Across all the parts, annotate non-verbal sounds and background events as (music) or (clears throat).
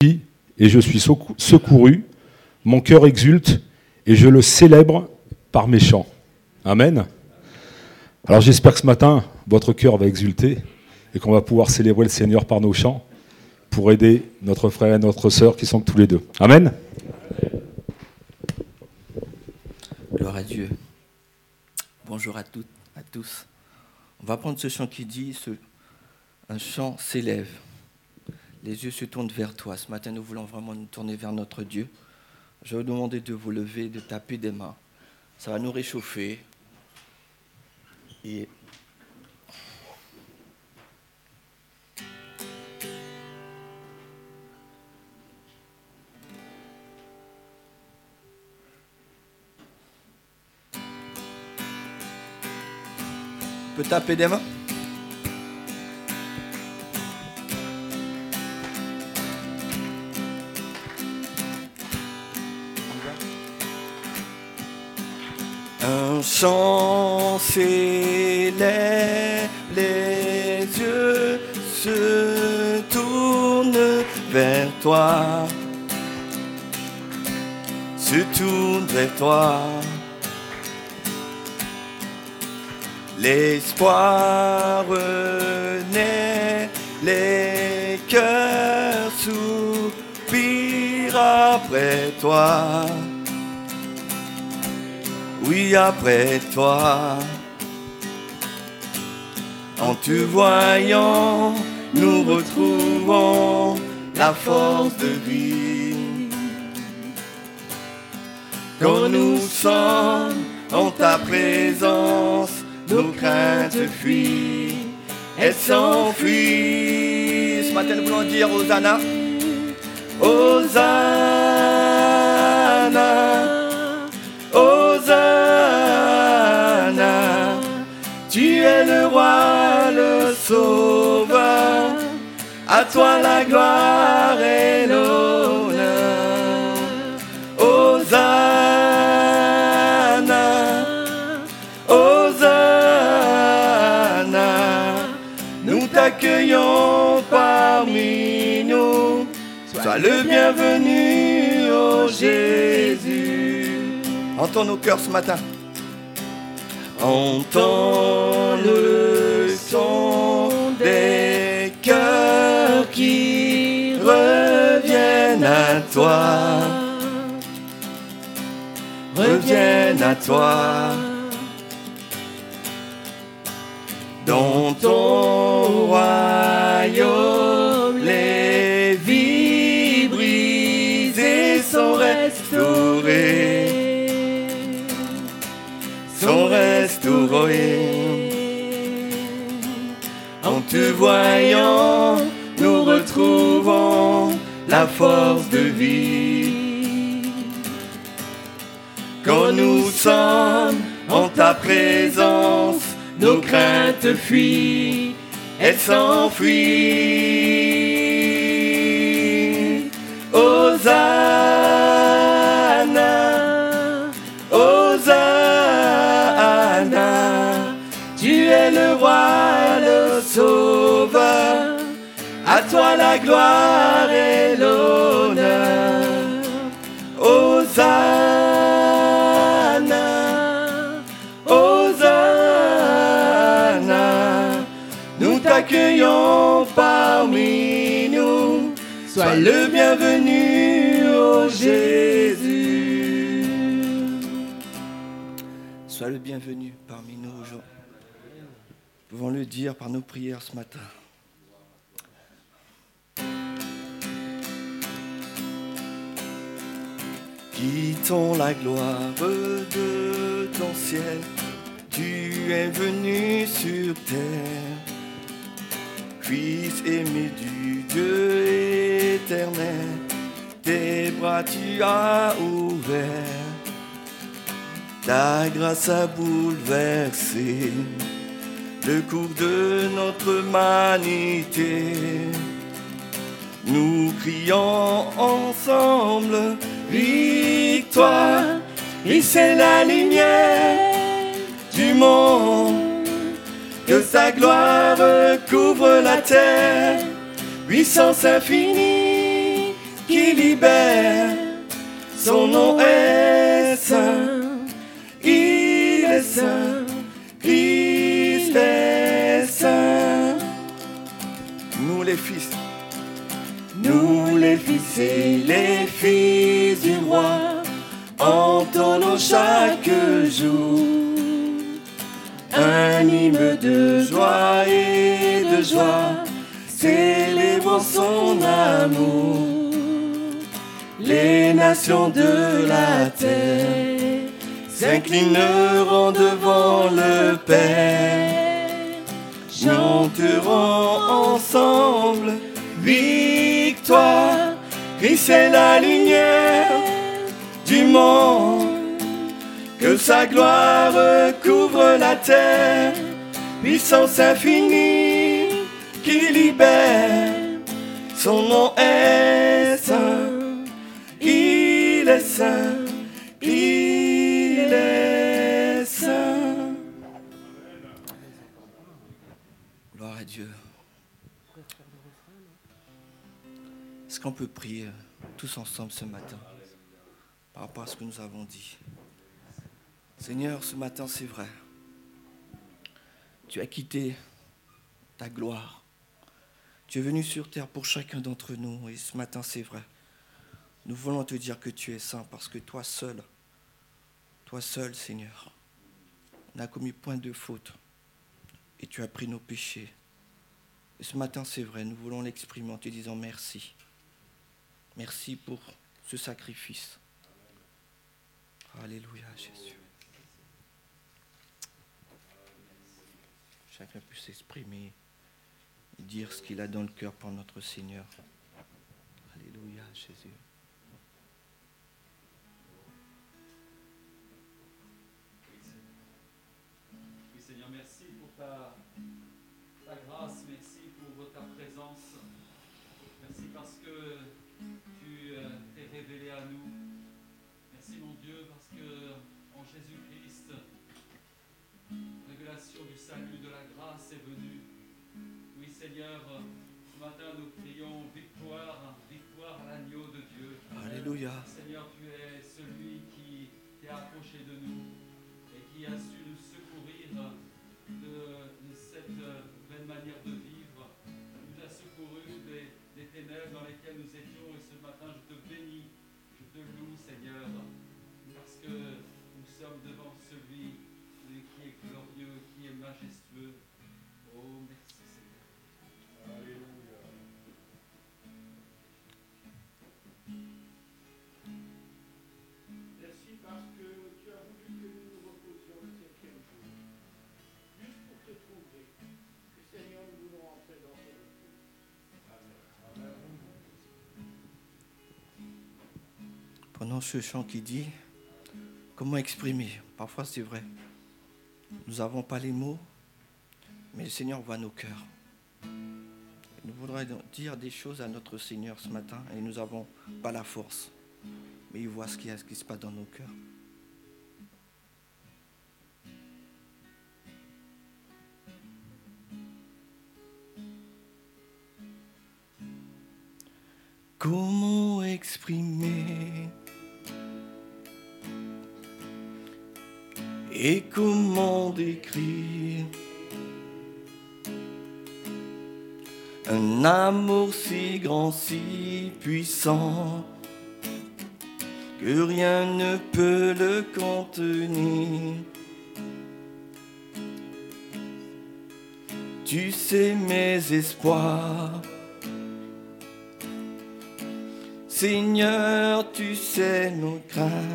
et je suis secouru, mon cœur exulte et je le célèbre par mes chants. Amen. Alors j'espère que ce matin, votre cœur va exulter et qu'on va pouvoir célébrer le Seigneur par nos chants pour aider notre frère et notre sœur qui sont tous les deux. Amen. Gloire à Dieu. Bonjour à toutes, à tous. On va prendre ce chant qui dit, ce, un chant s'élève. Les yeux se tournent vers toi. Ce matin, nous voulons vraiment nous tourner vers notre Dieu. Je vais vous demander de vous lever, de taper des mains. Ça va nous réchauffer. Et peut taper des mains? S'élève, les yeux se tournent vers toi, se tournent vers toi. L'espoir renaît, les cœurs soupirent après toi. Oui, après toi. En te voyant, nous retrouvons la force de vie. Quand nous sommes en ta présence, nos craintes fuient, elles s'enfuient. Ce matin, nous voulons dire Hosanna. Hosanna. Hosanna. Le roi, le sauveur. À toi la gloire et l'honneur. Hosanna. Hosanna. Nous t'accueillons parmi nous. Sois le bienvenu, ô Jésus. Entends nos cœurs ce matin. Entends le son des cœurs qui reviennent à toi. Reviennent à toi. Dans ton royaume, En te voyant, nous retrouvons la force de vie. Quand nous sommes en ta présence, nos craintes fuient, elles s'enfuient. Hosanna, la gloire et l'honneur. Hosanna, Hosanna, nous t'accueillons parmi nous. Sois le bienvenu, ô Jésus. Sois le bienvenu parmi nous aujourd'hui. Pouvons le dire par nos prières ce matin. Quittons la gloire de ton ciel, tu es venu sur terre. Fils aimé du Dieu éternel, tes bras tu as ouverts. Ta grâce a bouleversé le cours de notre humanité. Nous crions ensemble victoire, et c'est la lumière du monde. Que sa gloire couvre la terre, puissance infinie, qui libère. Son nom est saint, il est saint, Christ est saint. Nous les fils, nous les fils et les fils du roi, entendons chaque jour un hymne de joie et de joie, célébrant son amour. Les nations de la terre s'inclineront devant le Père, chanteront ensemble victoire, Christ est la lumière du monde que sa gloire couvre la terre, puissance infinie qui libère. Son nom est saint, il est saint, il est saint. Gloire à Dieu. Est-ce qu'on peut prier tous ensemble ce matin par rapport à ce que nous avons dit? Seigneur, ce matin, c'est vrai. Tu as quitté ta gloire. Tu es venu sur terre pour chacun d'entre nous. Et ce matin, c'est vrai. Nous voulons te dire que tu es saint parce que toi seul, toi seul, Seigneur, n'a commis point de faute. Et tu as pris nos péchés. Et ce matin, c'est vrai, nous voulons l'exprimer en te disant merci. Merci pour ce sacrifice. Alléluia, Jésus. chacun puisse s'exprimer et dire ce qu'il a dans le cœur pour notre Seigneur. Alléluia, Jésus. Oui, Seigneur, merci pour ta, ta Seigneur, ce matin nous crions victoire, victoire à l'agneau de Dieu. Alléluia. Pendant ce chant qui dit, comment exprimer? Parfois c'est vrai. Nous n'avons pas les mots, mais le Seigneur voit nos cœurs. Nous voudrions dire des choses à notre Seigneur ce matin et nous n'avons pas la force. Mais il voit ce qui, ce qui se passe dans nos cœurs. Que rien ne peut le contenir. Tu sais mes espoirs. Seigneur, tu sais nos craintes.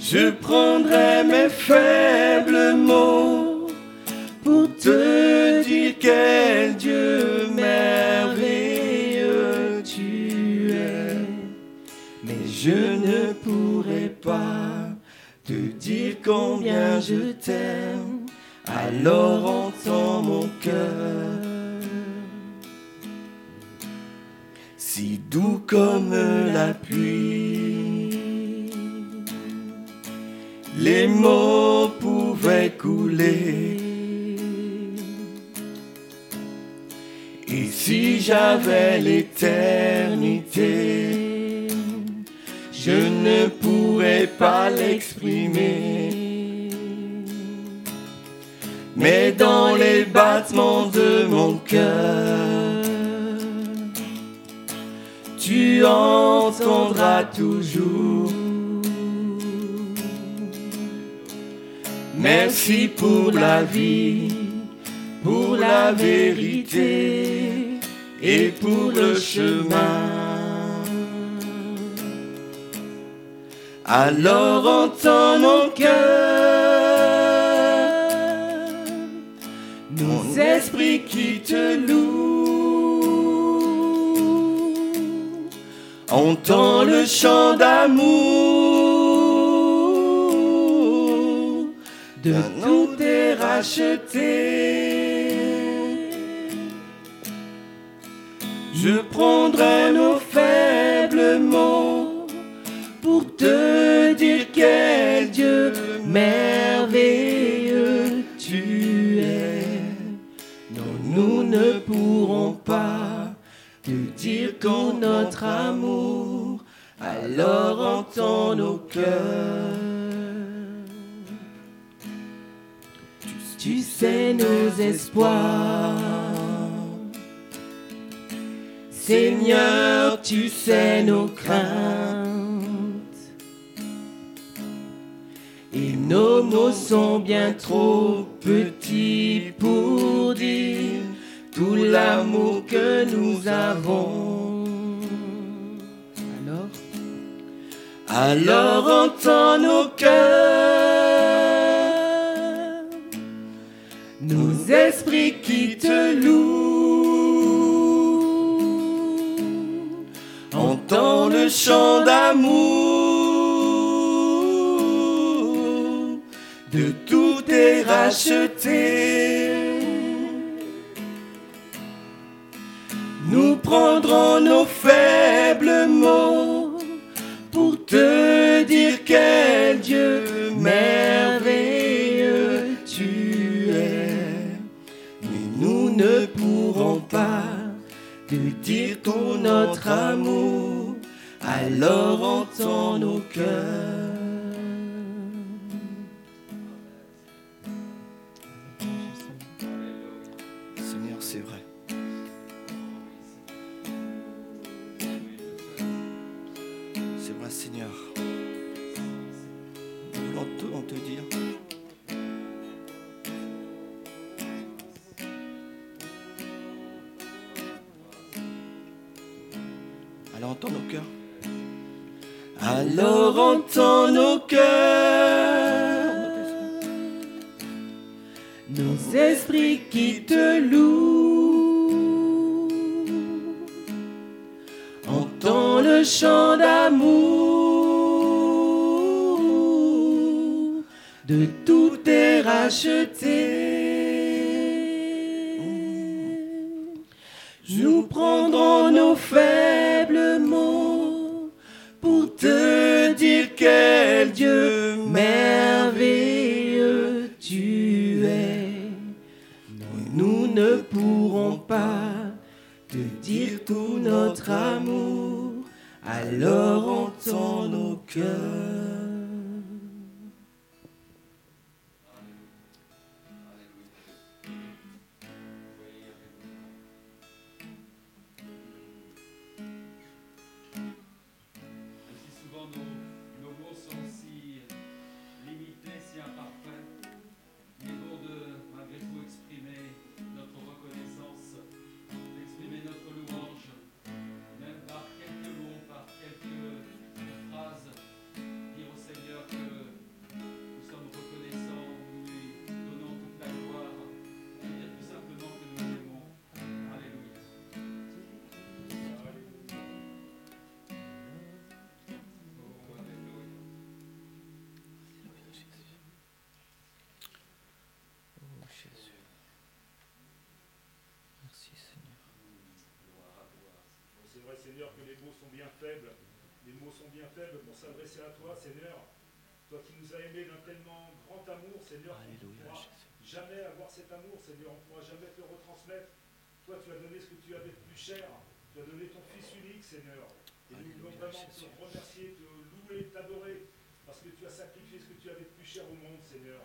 Je prendrai mes faibles mots pour te dire quel Dieu merveilleux tu es. Mais je ne pourrai pas te dire combien je t'aime. Alors entends mon cœur. Comme la pluie, les mots pouvaient couler. Et si j'avais l'éternité, je ne pourrais pas l'exprimer. Mais dans les battements de mon cœur, tu entendras toujours. Merci pour la vie, pour la vérité et pour le chemin. Alors entends mon cœur, mon esprit qui te. Entends le chant d'amour de tout est racheté. Je prendrai nos dire qu'en notre amour, alors entends nos cœurs. Tu sais nos espoirs. Seigneur, tu sais nos craintes. Et nos mots sont bien trop petits pour dire tout l'amour que nous avons. Alors, alors entends nos cœurs, nos esprits qui te louent. Entends le chant d'amour, de tout est racheté. Prendrons nos faibles mots pour te dire quel Dieu merveilleux tu es. Mais nous ne pourrons pas te dire tout notre amour, alors entends nos cœurs. Seigneur. Nous voulons te, dire. Alors entends nos cœurs. Alors entends nos cœurs. Nos esprits qui te louent. Faibles. Les mots sont bien faibles pour s'adresser à toi, Seigneur. Toi qui nous as aimés d'un tellement grand amour, Seigneur, qu'on ne pourra jamais avoir cet amour, Seigneur. On ne pourra jamais te retransmettre. Toi, tu as donné ce que tu avais de plus cher. Tu as donné ton Fils unique, Seigneur. Et nous voulons vraiment te remercier, te louer, t'adorer, parce que tu as sacrifié ce que tu avais de plus cher au monde, Seigneur.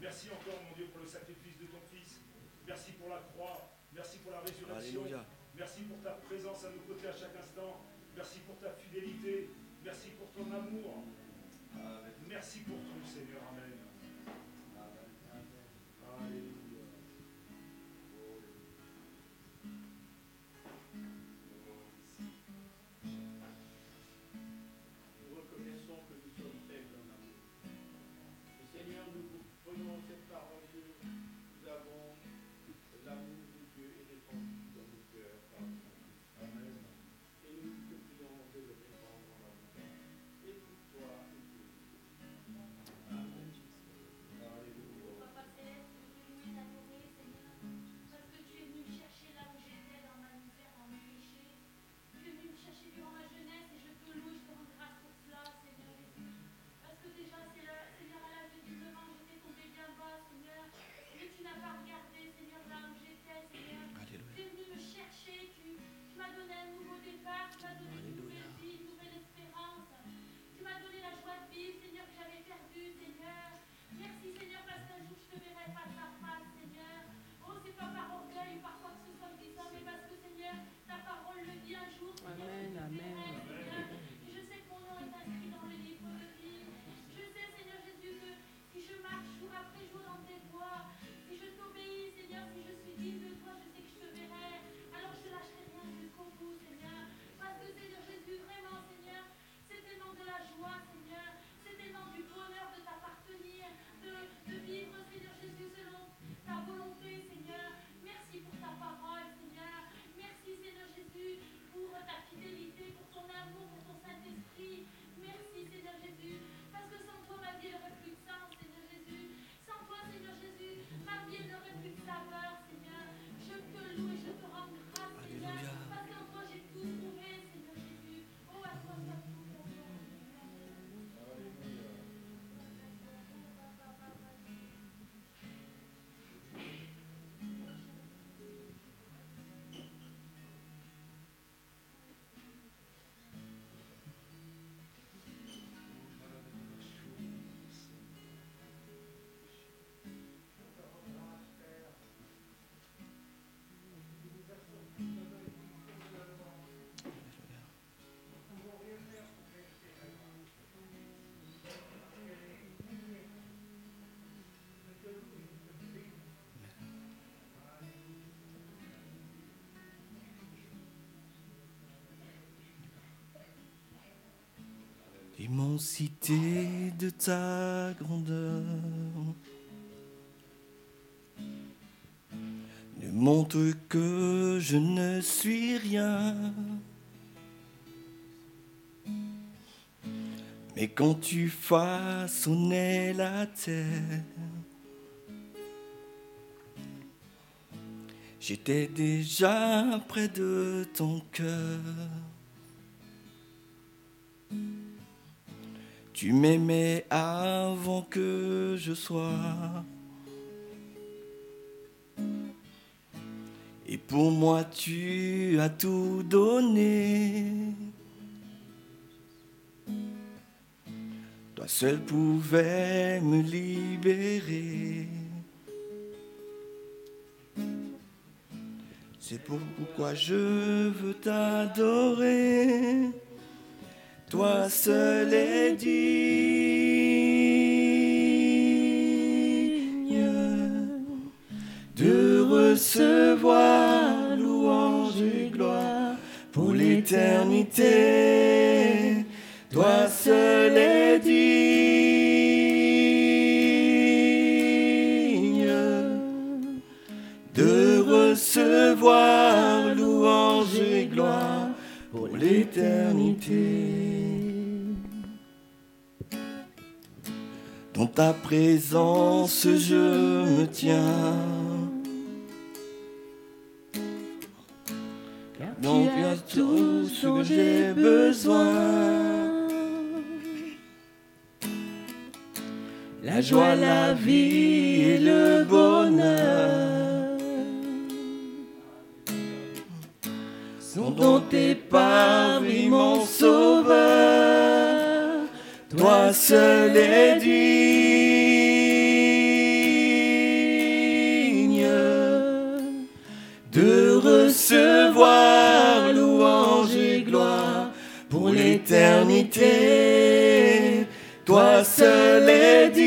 Merci encore, mon Dieu, pour le sacrifice de ton Fils. Merci pour la croix. Merci pour la résurrection. Alléluia. Merci pour ta présence à nos côtés à chaque instant. Merci pour ta fidélité. Merci pour ton amour. Merci pour tout, Seigneur. Amen. Immensité de ta grandeur ne montre que je ne suis rien. Mais quand tu façonnais la terre, j'étais déjà près de ton cœur. Tu m'aimais avant que je sois. Et pour moi, tu as tout donné. Toi seul pouvais me libérer. C'est pourquoi je veux t'adorer. Toi seul est digne de recevoir louange et gloire pour l'éternité. Toi seul est digne de recevoir louange et gloire pour l'éternité. Ta présence, je me tiens. Donc tu as tout ce que j'ai besoin. La joie, la vie et le bonheur sont domptés par lui, mon sauveur. Toi seul es digne Toi seul es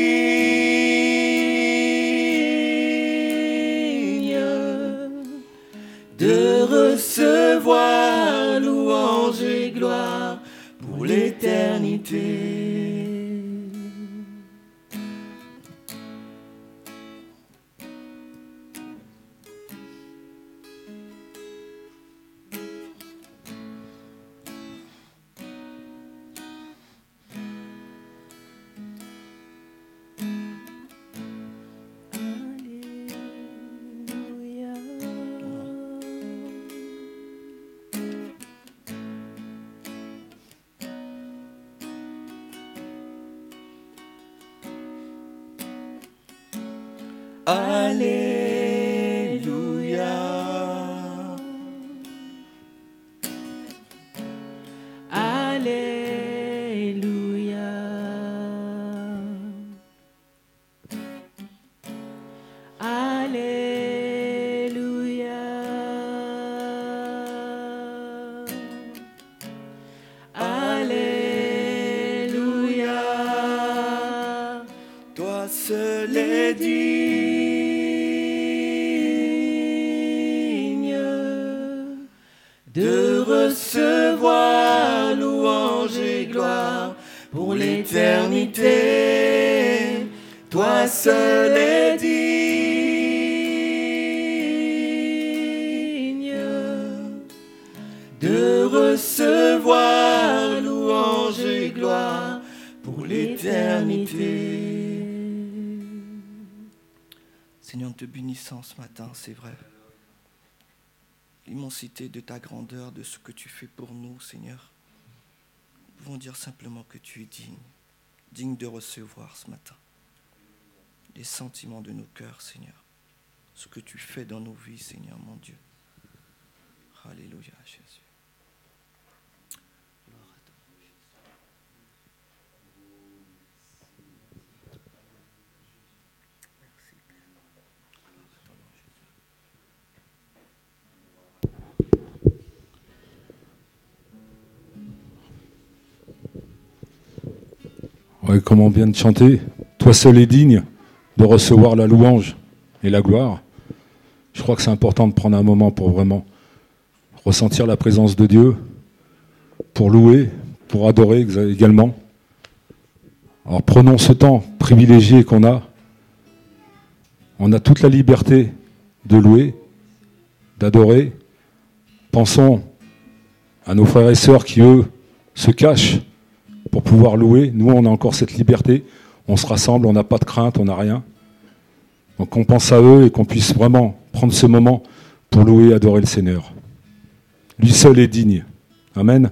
matin, c'est vrai. L'immensité de ta grandeur, de ce que tu fais pour nous, Seigneur. Nous pouvons dire simplement que tu es digne, digne de recevoir ce matin les sentiments de nos cœurs, Seigneur. Ce que tu fais dans nos vies, Seigneur, mon Dieu. Alléluia, Jésus. Ouais, comme on vient de chanter, toi seul est digne de recevoir la louange et la gloire. Je crois que c'est important de prendre un moment pour vraiment ressentir la présence de Dieu, pour louer, pour adorer également. Alors prenons ce temps privilégié qu'on a. On a toute la liberté de louer, d'adorer. Pensons à nos frères et sœurs qui, eux, se cachent pour pouvoir louer. Nous, on a encore cette liberté. On se rassemble, on n'a pas de crainte, on n'a rien. Donc on pense à eux et qu'on puisse vraiment prendre ce moment pour louer et adorer le Seigneur. Lui seul est digne. Amen.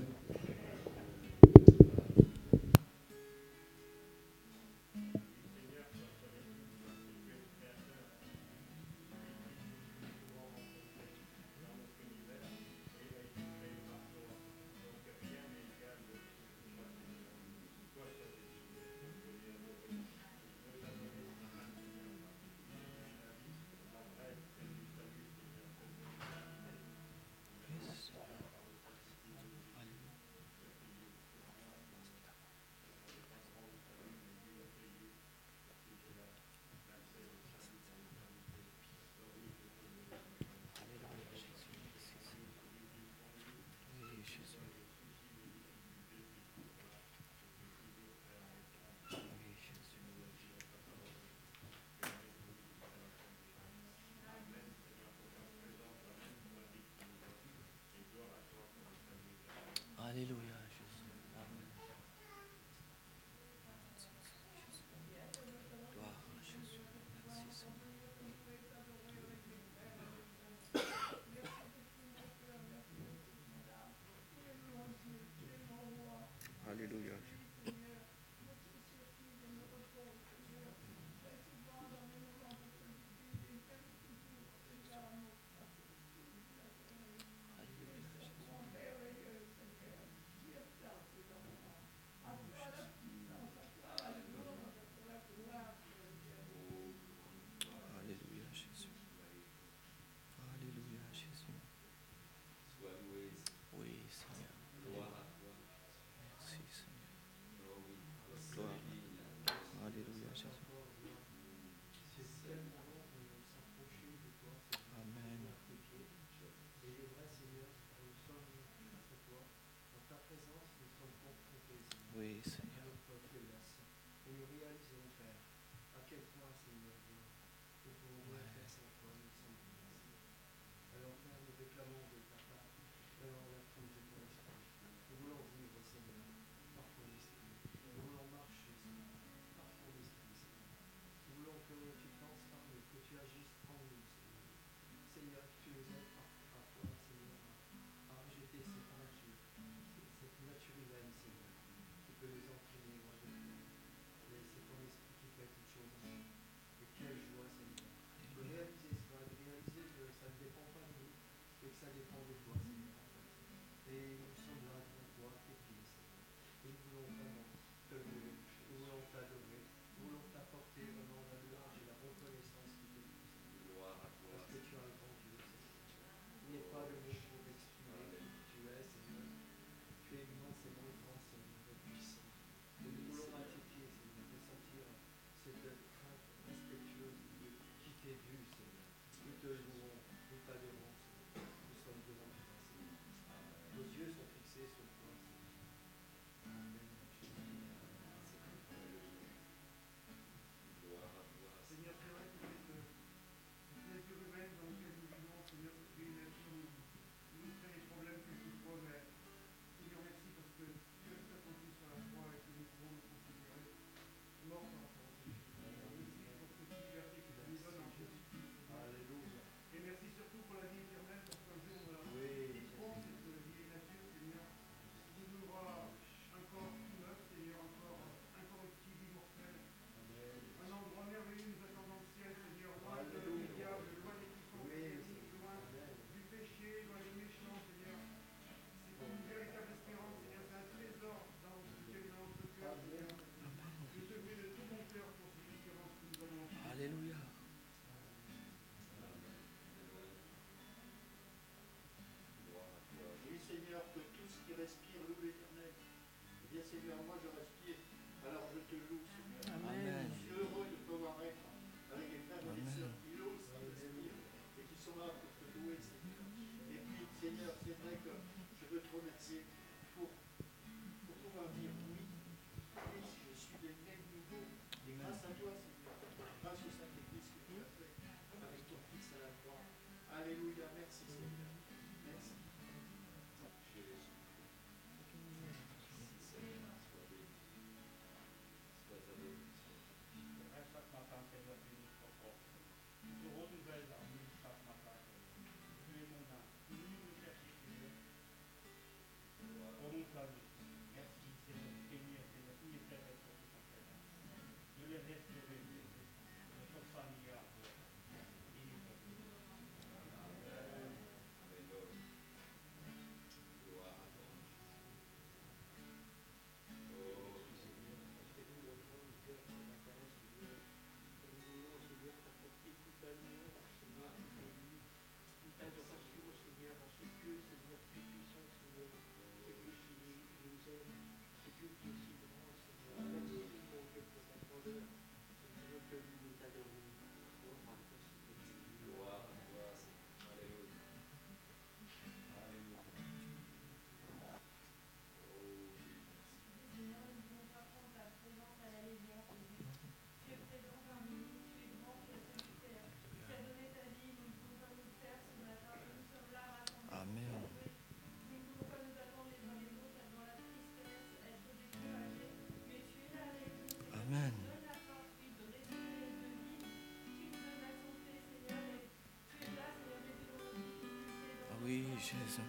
Jésus.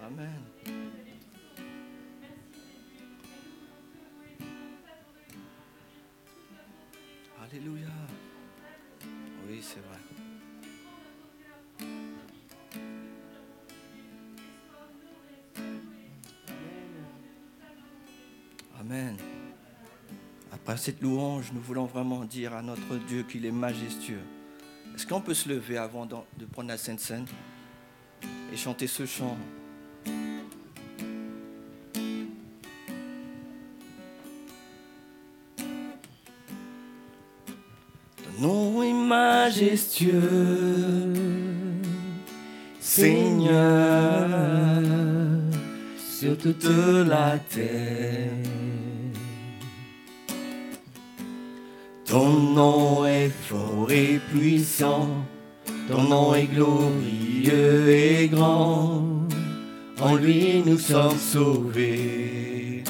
Amen. Alléluia. Oui, c'est vrai. Amen. Après cette louange, nous voulons vraiment dire à notre Dieu qu'il est majestueux. Est-ce qu'on peut se lever avant de prendre la Sainte Seine et chanter ce chant? Ton nom est majestueux, Seigneur, sur toute la terre. nom est fort et puissant, ton nom est glorieux et grand. En lui nous sommes sauvés.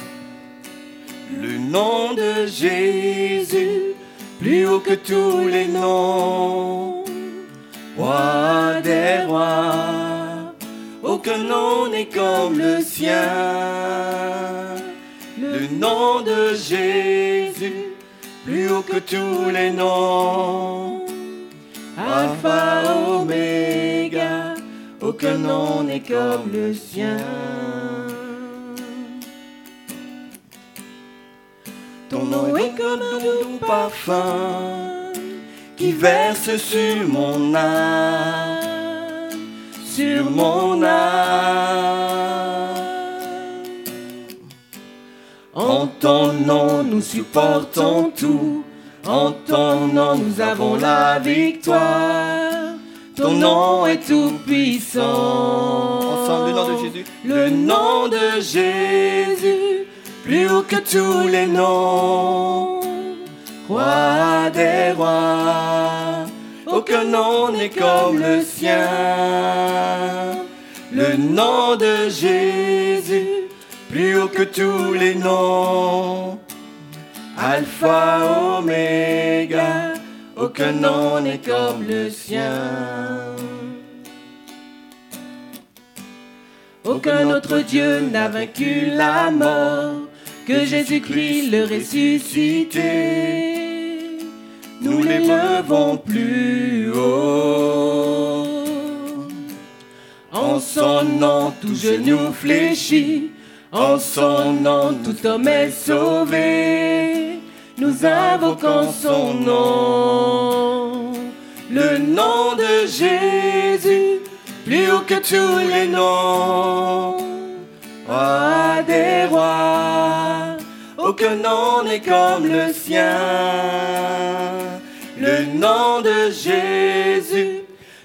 Le nom de Jésus, plus haut que tous les noms, roi des rois, aucun nom n'est comme le sien. Le nom de Jésus que tous les noms. Alpha, Oméga, aucun nom n'est comme le sien. Ton nom est comme un doux parfum qui verse sur mon âme, sur mon âme. En ton nom, nous supportons tout en ton nom, nous avons la victoire. Ton nom est tout puissant. Ensemble, le nom de Jésus. Le nom de Jésus, plus haut que tous les noms. Roi des rois, aucun nom n'est comme le sien. Le nom de Jésus, plus haut que tous les noms. Alpha, Oméga, aucun nom n'est comme le sien. Aucun autre Dieu n'a vaincu la mort que Jésus-Christ le ressuscité. Nous l'élevons plus haut. En son nom, tout genou fléchit. En son nom, tout homme est sauvé. Nous invoquons son nom. Le nom de Jésus, plus haut que tous les noms. Roi des rois, aucun nom n'est comme le sien. Le nom de Jésus,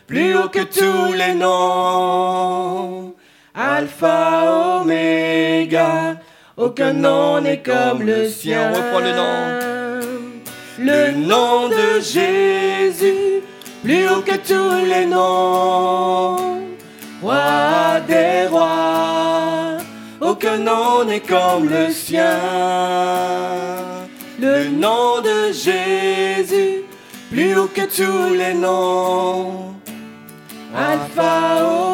plus haut que tous les noms. Alpha, Oméga, aucun nom n'est comme le sien. On reprend le nom. Le nom de Jésus, plus haut que tous les noms. Roi des rois, aucun nom n'est comme le sien. Le nom de Jésus, plus haut que tous les noms. Alpha,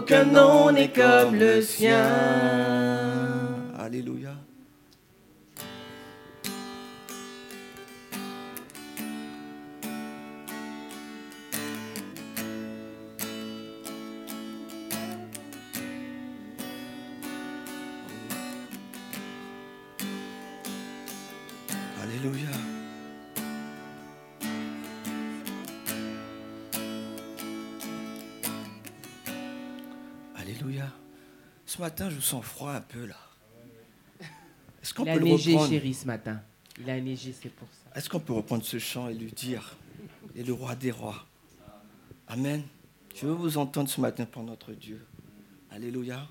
aucun nom n'est comme le sien. Ce matin, je sens froid un peu là. Est-ce qu'on Il a peut le neigé, reprendre chérie, ce matin. Il a neigé, c'est pour ça. Est-ce qu'on peut reprendre ce chant et lui dire Il est le roi des rois? Amen. Je veux vous entendre ce matin pour notre Dieu. Alléluia.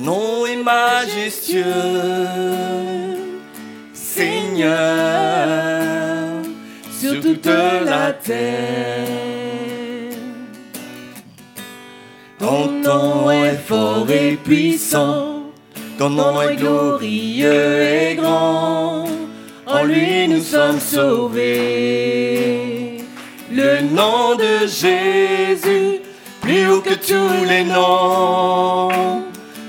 Nom est majestueux, Seigneur, sur toute la terre. Ton nom est fort et puissant, ton nom est glorieux et grand. En lui nous sommes sauvés. Le nom de Jésus, plus haut que tous les noms.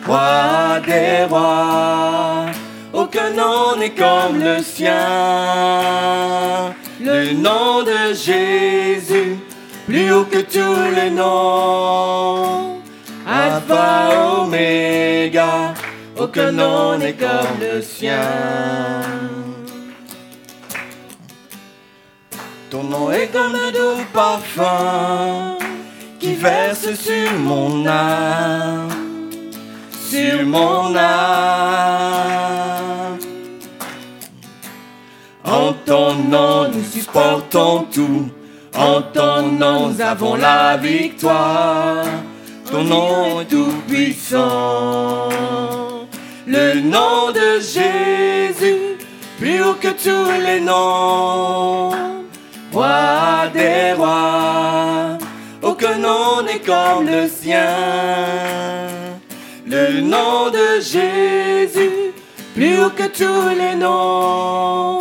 Roi des rois, aucun nom n'est comme le sien. Le nom de Jésus, plus haut que tous les noms. Alpha, Oméga, aucun nom n'est comme le sien. Ton nom est comme un doux parfum qui verse sur mon âme sur mon âme. En ton nom, nous supportons tout. En ton nom, nous avons la victoire. Ton nom est tout puissant. Le nom de Jésus, plus haut que tous les noms. Roi des rois, aucun nom n'est comme le sien le nom de Jésus, plus haut que tous les noms.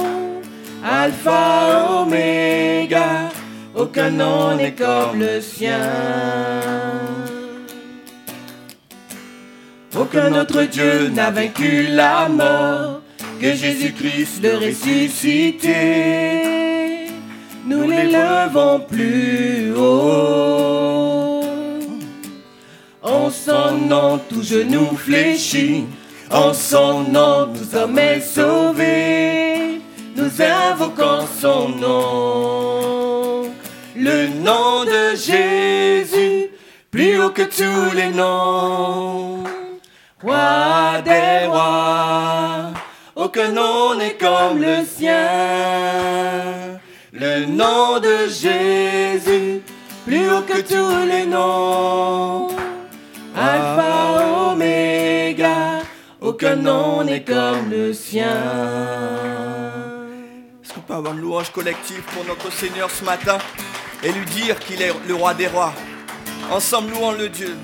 Alpha, Oméga, aucun nom n'est comme le sien. Aucun autre Dieu n'a vaincu la mort que Jésus-Christ le ressuscité. Nous l'élevons plus haut. En son nom, tout genou fléchit. En son nom, tout homme est sauvé. Nous invoquons son nom. Le nom de Jésus, plus haut que tous les noms. Roi des rois, oh, aucun nom n'est comme le sien. Le nom de Jésus, plus haut que tous les noms. Alpha Oméga, aucun nom n'est comme le sien. Est-ce qu'on peut avoir une louange collective pour notre Seigneur ce matin et lui dire qu'il est le roi des rois? Ensemble louons le Dieu.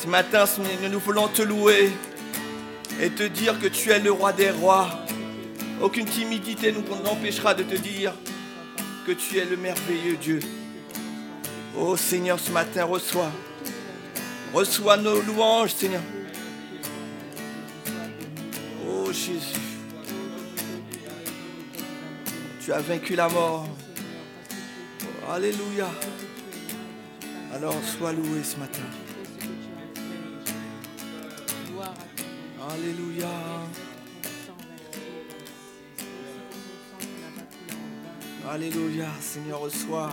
Ce matin, nous voulons te louer et te dire que tu es le roi des rois. Aucune timidité nous empêchera de te dire que tu es le merveilleux Dieu. Oh Seigneur, ce matin, reçois. Reçois nos louanges, Seigneur. Oh Jésus. Tu as vaincu la mort. Alléluia. Alors sois loué ce matin. Alléluia. Alléluia, Seigneur, reçois.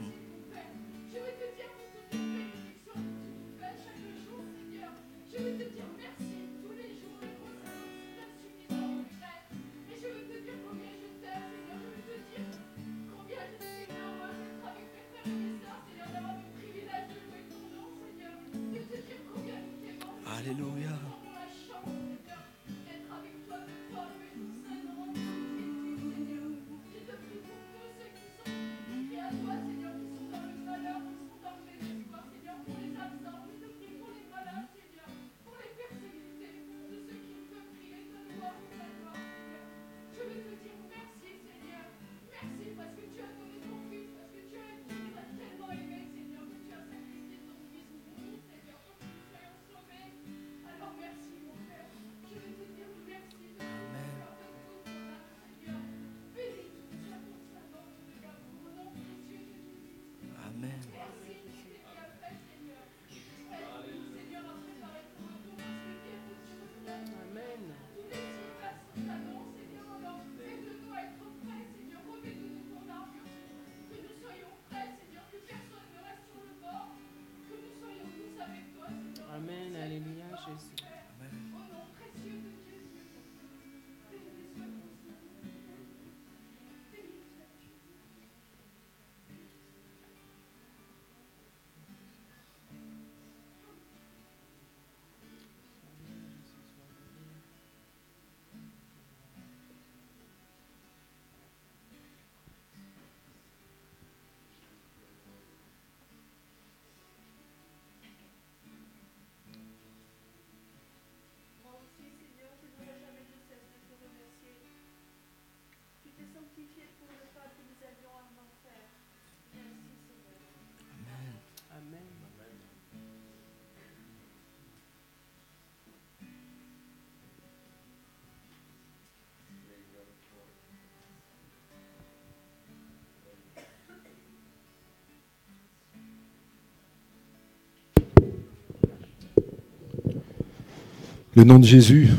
Le nom de Jésus,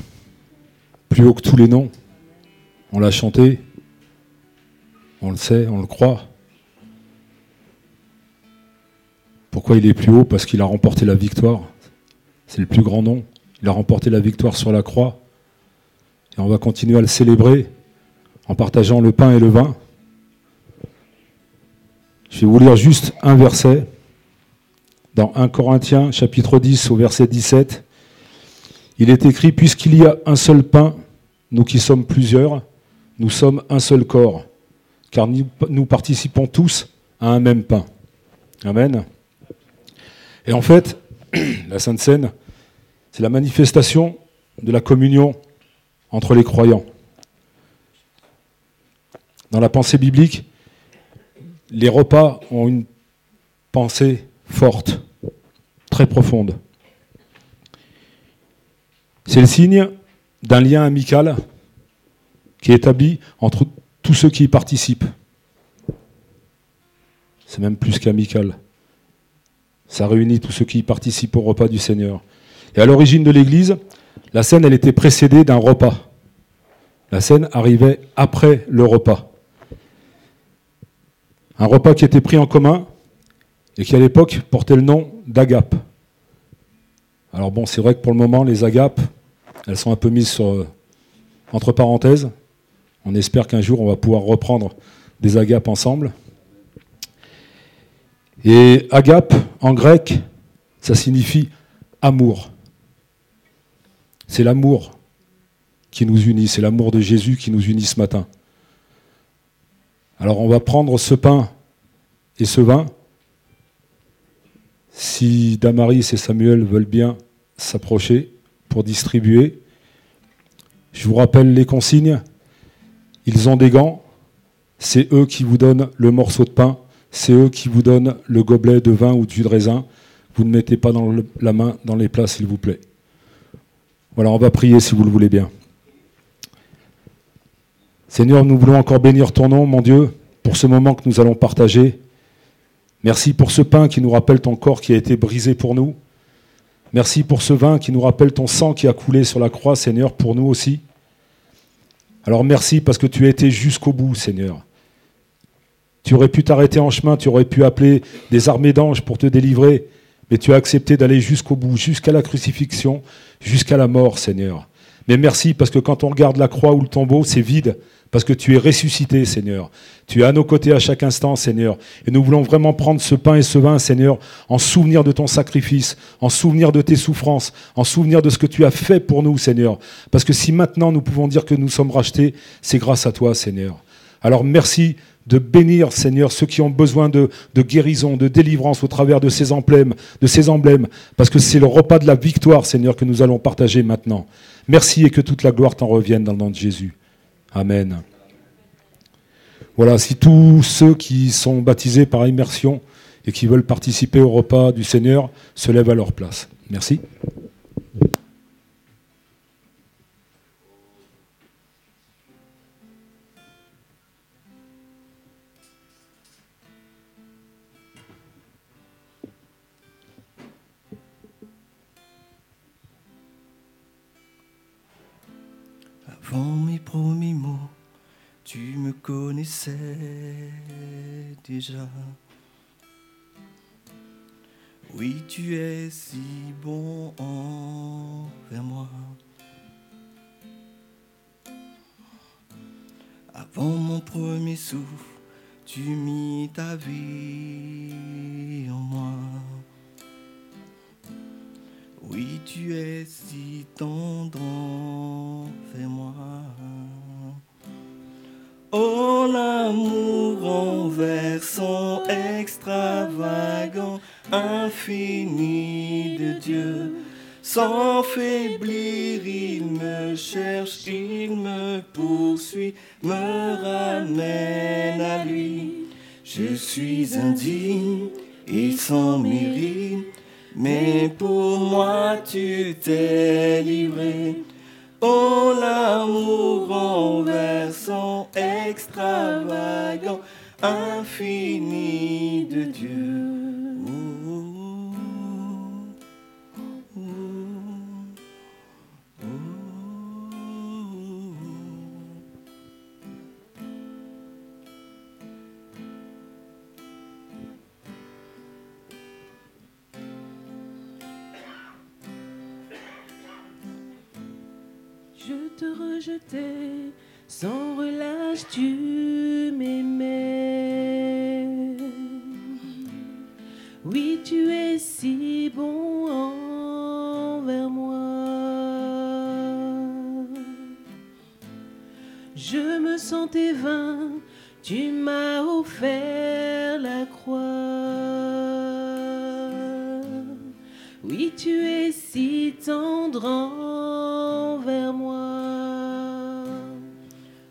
plus haut que tous les noms, on l'a chanté, on le sait, on le croit. Pourquoi il est plus haut? Parce qu'il a remporté la victoire. C'est le plus grand nom. Il a remporté la victoire sur la croix. Et on va continuer à le célébrer en partageant le pain et le vin. Je vais vous lire juste un verset dans 1 Corinthiens chapitre 10 au verset 17. Il est écrit, puisqu'il y a un seul pain, nous qui sommes plusieurs, nous sommes un seul corps, car nous participons tous à un même pain. Amen. Et en fait, (clears throat) la Sainte Seine, c'est la manifestation de la communion entre les croyants. Dans la pensée biblique, les repas ont une pensée forte, très profonde. C'est le signe d'un lien amical qui est établi entre tous ceux qui y participent. C'est même plus qu'amical. Ça réunit tous ceux qui y participent au repas du Seigneur. Et à l'origine de l'Église, la scène, elle était précédée d'un repas. La scène arrivait après le repas. Un repas qui était pris en commun et qui à l'époque portait le nom d'agape. Alors bon, c'est vrai que pour le moment, les agapes, elles sont un peu mises entre parenthèses. On espère qu'un jour, on va pouvoir reprendre des agapes ensemble. Et agape, en grec, ça signifie amour. C'est l'amour qui nous unit, c'est l'amour de Jésus qui nous unit ce matin. Alors on va prendre ce pain et ce vin. Si Damaris et Samuel veulent bien s'approcher pour distribuer, je vous rappelle les consignes. Ils ont des gants. C'est eux qui vous donnent le morceau de pain. C'est eux qui vous donnent le gobelet de vin ou de jus de raisin. Vous ne mettez pas dans la main dans les plats, s'il vous plaît. Voilà, on va prier si vous le voulez bien. Seigneur, nous voulons encore bénir ton nom, mon Dieu, pour ce moment que nous allons partager. Merci pour ce pain qui nous rappelle ton corps qui a été brisé pour nous. Merci pour ce vin qui nous rappelle ton sang qui a coulé sur la croix, Seigneur, pour nous aussi. Alors merci parce que tu as été jusqu'au bout, Seigneur. Tu aurais pu t'arrêter en chemin, tu aurais pu appeler des armées d'anges pour te délivrer, mais tu as accepté d'aller jusqu'au bout, jusqu'à la crucifixion, jusqu'à la mort, Seigneur. Mais merci parce que quand on regarde la croix ou le tombeau, c'est vide, parce que tu es ressuscité, Seigneur. Tu es à nos côtés à chaque instant, Seigneur. Et nous voulons vraiment prendre ce pain et ce vin, Seigneur, en souvenir de ton sacrifice, en souvenir de tes souffrances, en souvenir de ce que tu as fait pour nous, Seigneur. Parce que si maintenant nous pouvons dire que nous sommes rachetés, c'est grâce à toi, Seigneur. Alors merci de bénir, Seigneur, ceux qui ont besoin de, guérison, de délivrance au travers de ces emblèmes, de ces emblèmes, parce que c'est le repas de la victoire, Seigneur, que nous allons partager maintenant. Merci et que toute la gloire t'en revienne dans le nom de Jésus. Amen. Voilà, si tous ceux qui sont baptisés par immersion et qui veulent participer au repas du Seigneur se lèvent à leur place. Merci. Avant mes premiers mots, tu me connaissais déjà. Oui, tu es si bon envers moi. Avant mon premier souffle, tu mis ta vie en moi. Oui, tu es si tendre moi. Oh, l'amour envers son extravagant, infini de Dieu. Sans faiblir, il me cherche, il me poursuit, me ramène à lui. Je suis indigne et sans mérite, mais pour moi tu t'es livré. Oh, l'amour envers son extravagant, infini de Dieu. Sans relâche tu m'aimais. Oui, tu es si bon envers moi. Je me sentais vain, tu m'as offert la croix. Oui, tu es si tendre envers moi.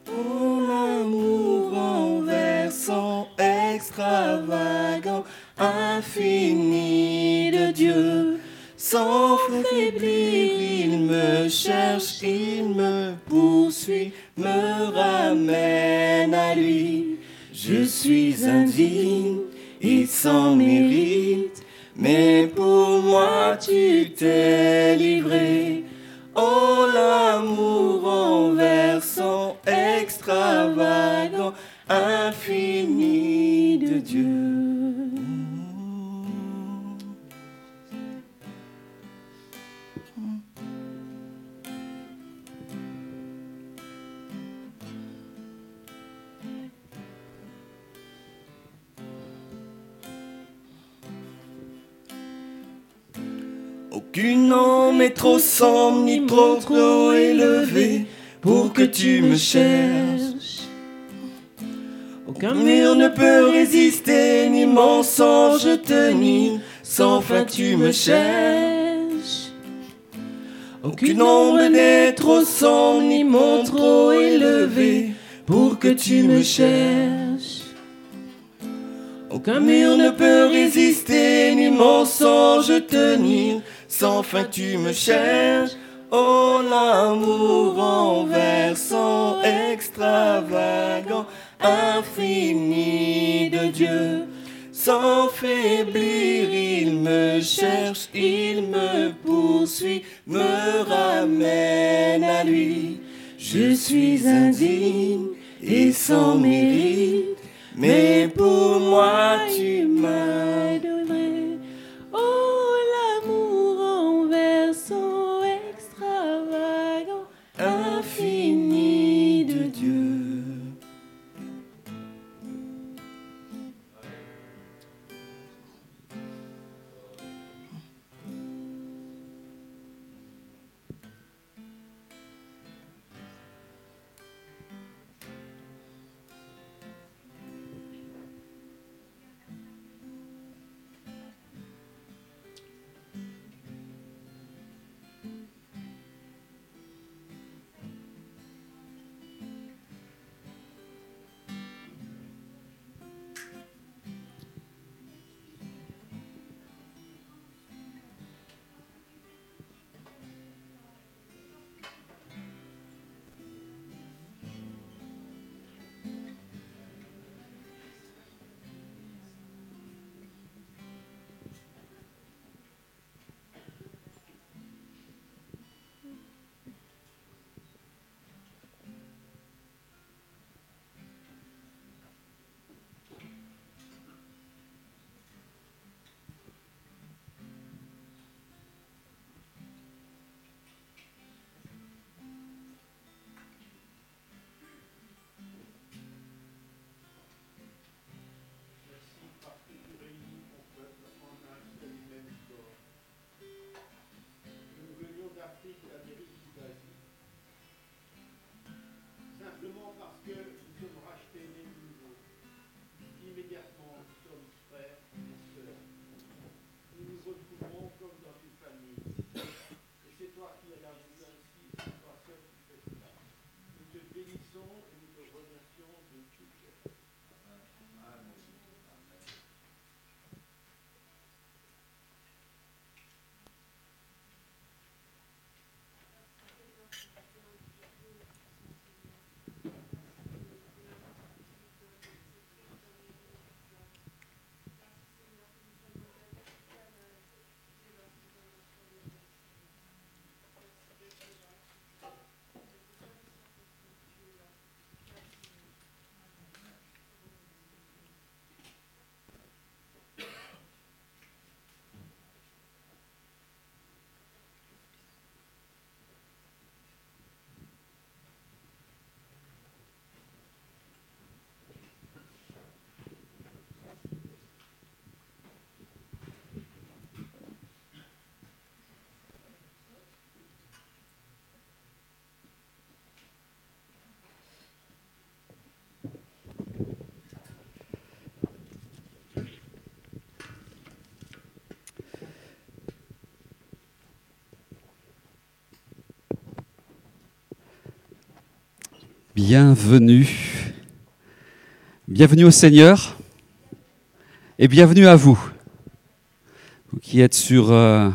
Ton amour renversant, extravagant, infini de Dieu. Sans faiblir, il me cherche, il me poursuit, me ramène à lui. Je suis indigne et sans mérite, mais pour moi tu t'es livré. Trop ni trop trop élevée pour que tu me cherches. Aucun mur ne peut résister, ni mensonge tenir, sans fin tu me cherches. Aucune ombre n'est trop sombre, ni mon trop élevé, pour que tu me cherches. Aucun mur ne peut résister, ni mensonge tenir, sans fin tu me cherches. Oh l'amour renversant, extravagant, infini de Dieu. Sans faiblir, il me cherche, il me poursuit, me ramène à lui. Je suis indigne et sans mérite, mais pour moi tu m'as Bienvenue. Bienvenue au Seigneur et bienvenue à vous. Vous qui êtes sur euh,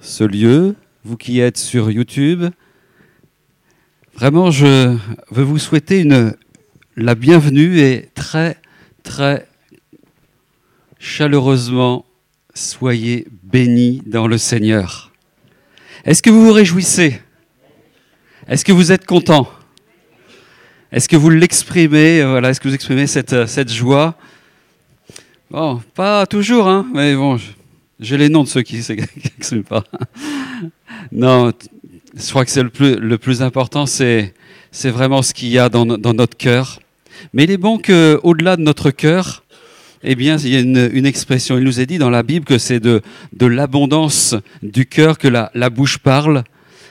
ce lieu, vous qui êtes sur YouTube. Vraiment, je veux vous souhaiter la bienvenue et très, très chaleureusement, soyez bénis dans le Seigneur. Est-ce que vous vous réjouissez? Est-ce que vous êtes content? Est-ce que vous l'exprimez Voilà, est-ce que vous exprimez cette, cette joie? Bon, pas toujours, hein, mais bon, j'ai les noms de ceux qui (laughs) n'expriment pas. Non, je crois que c'est le plus, le plus important, c'est vraiment ce qu'il y a dans, dans notre cœur. Mais il est bon qu'au-delà de notre cœur, eh bien, il y a une, une expression. Il nous est dit dans la Bible que c'est de, de l'abondance du cœur que la, la bouche parle.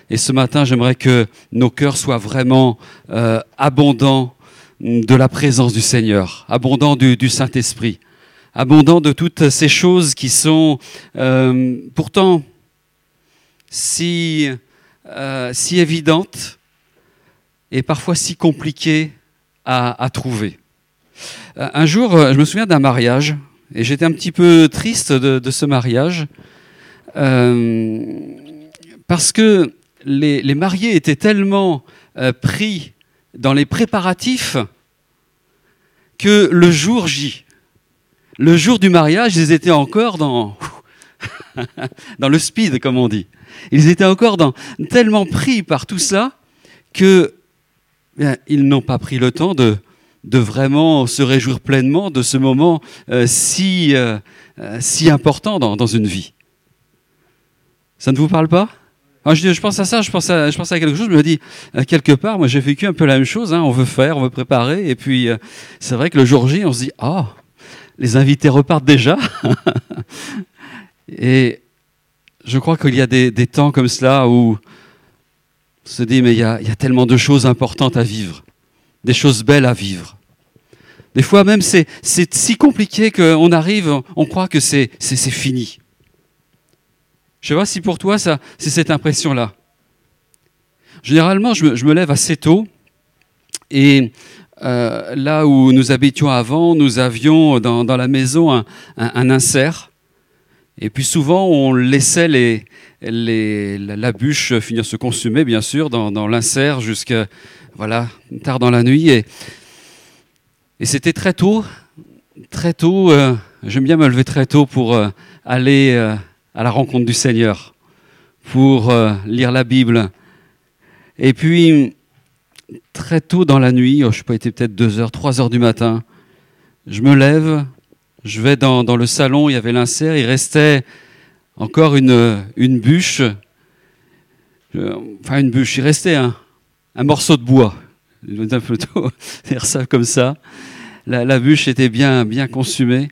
Et ce matin, j'aimerais que nos cœurs soient vraiment euh, abondants de la présence du Seigneur, abondants du, Saint-Esprit, abondants de toutes ces choses qui sont euh, pourtant si, euh, si évidentes et parfois si compliquées à, à trouver. Euh, Un jour, je me souviens d'un mariage, et j'étais un petit peu triste de, de ce mariage, euh, parce que les, mariés étaient tellement euh, pris dans les préparatifs que le jour J, le jour du mariage, ils étaient encore dans, (laughs) le speed, comme on dit. Ils étaient encore tellement pris par tout ça que bien, ils n'ont pas pris le temps de, vraiment se réjouir pleinement de ce moment euh, si, euh, si important dans une vie. Ça ne vous parle pas? Je, pense à ça, je pense à, quelque chose, je me dis, quelque part, moi j'ai vécu un peu la même chose, hein, on veut faire, on veut préparer, et puis euh, c'est vrai que le jour J, on se dit, ah, les invités repartent déjà. (laughs) et je crois qu'il y a des, temps comme cela où on se dit, mais il y a, tellement de choses importantes à vivre, des choses belles à vivre. Des fois même, c'est si compliqué qu'on arrive, on croit que c'est fini. Je sais pas si pour toi, c'est cette impression-là. Généralement, je me, lève assez tôt et euh, là où nous habitions avant, nous avions dans, la maison un, insert. Et puis souvent, on laissait la, bûche finir se consumer, bien sûr, dans, l'insert jusqu'à voilà, tard dans la nuit. Et, c'était très tôt, très tôt. euh, J'aime bien me lever très tôt pour euh, aller à la rencontre du Seigneur, pour euh, lire la Bible. Et puis, très tôt dans la nuit, oh, je sais pas, peut-être 2 heures, 3 heures du matin, je me lève, je vais dans, le salon, il y avait l'insert, il restait encore une, une bûche, Euh, enfin une bûche, il restait un, un morceau de bois, vais plutôt (laughs) dire ça comme ça. La, bûche était bien, bien consumée.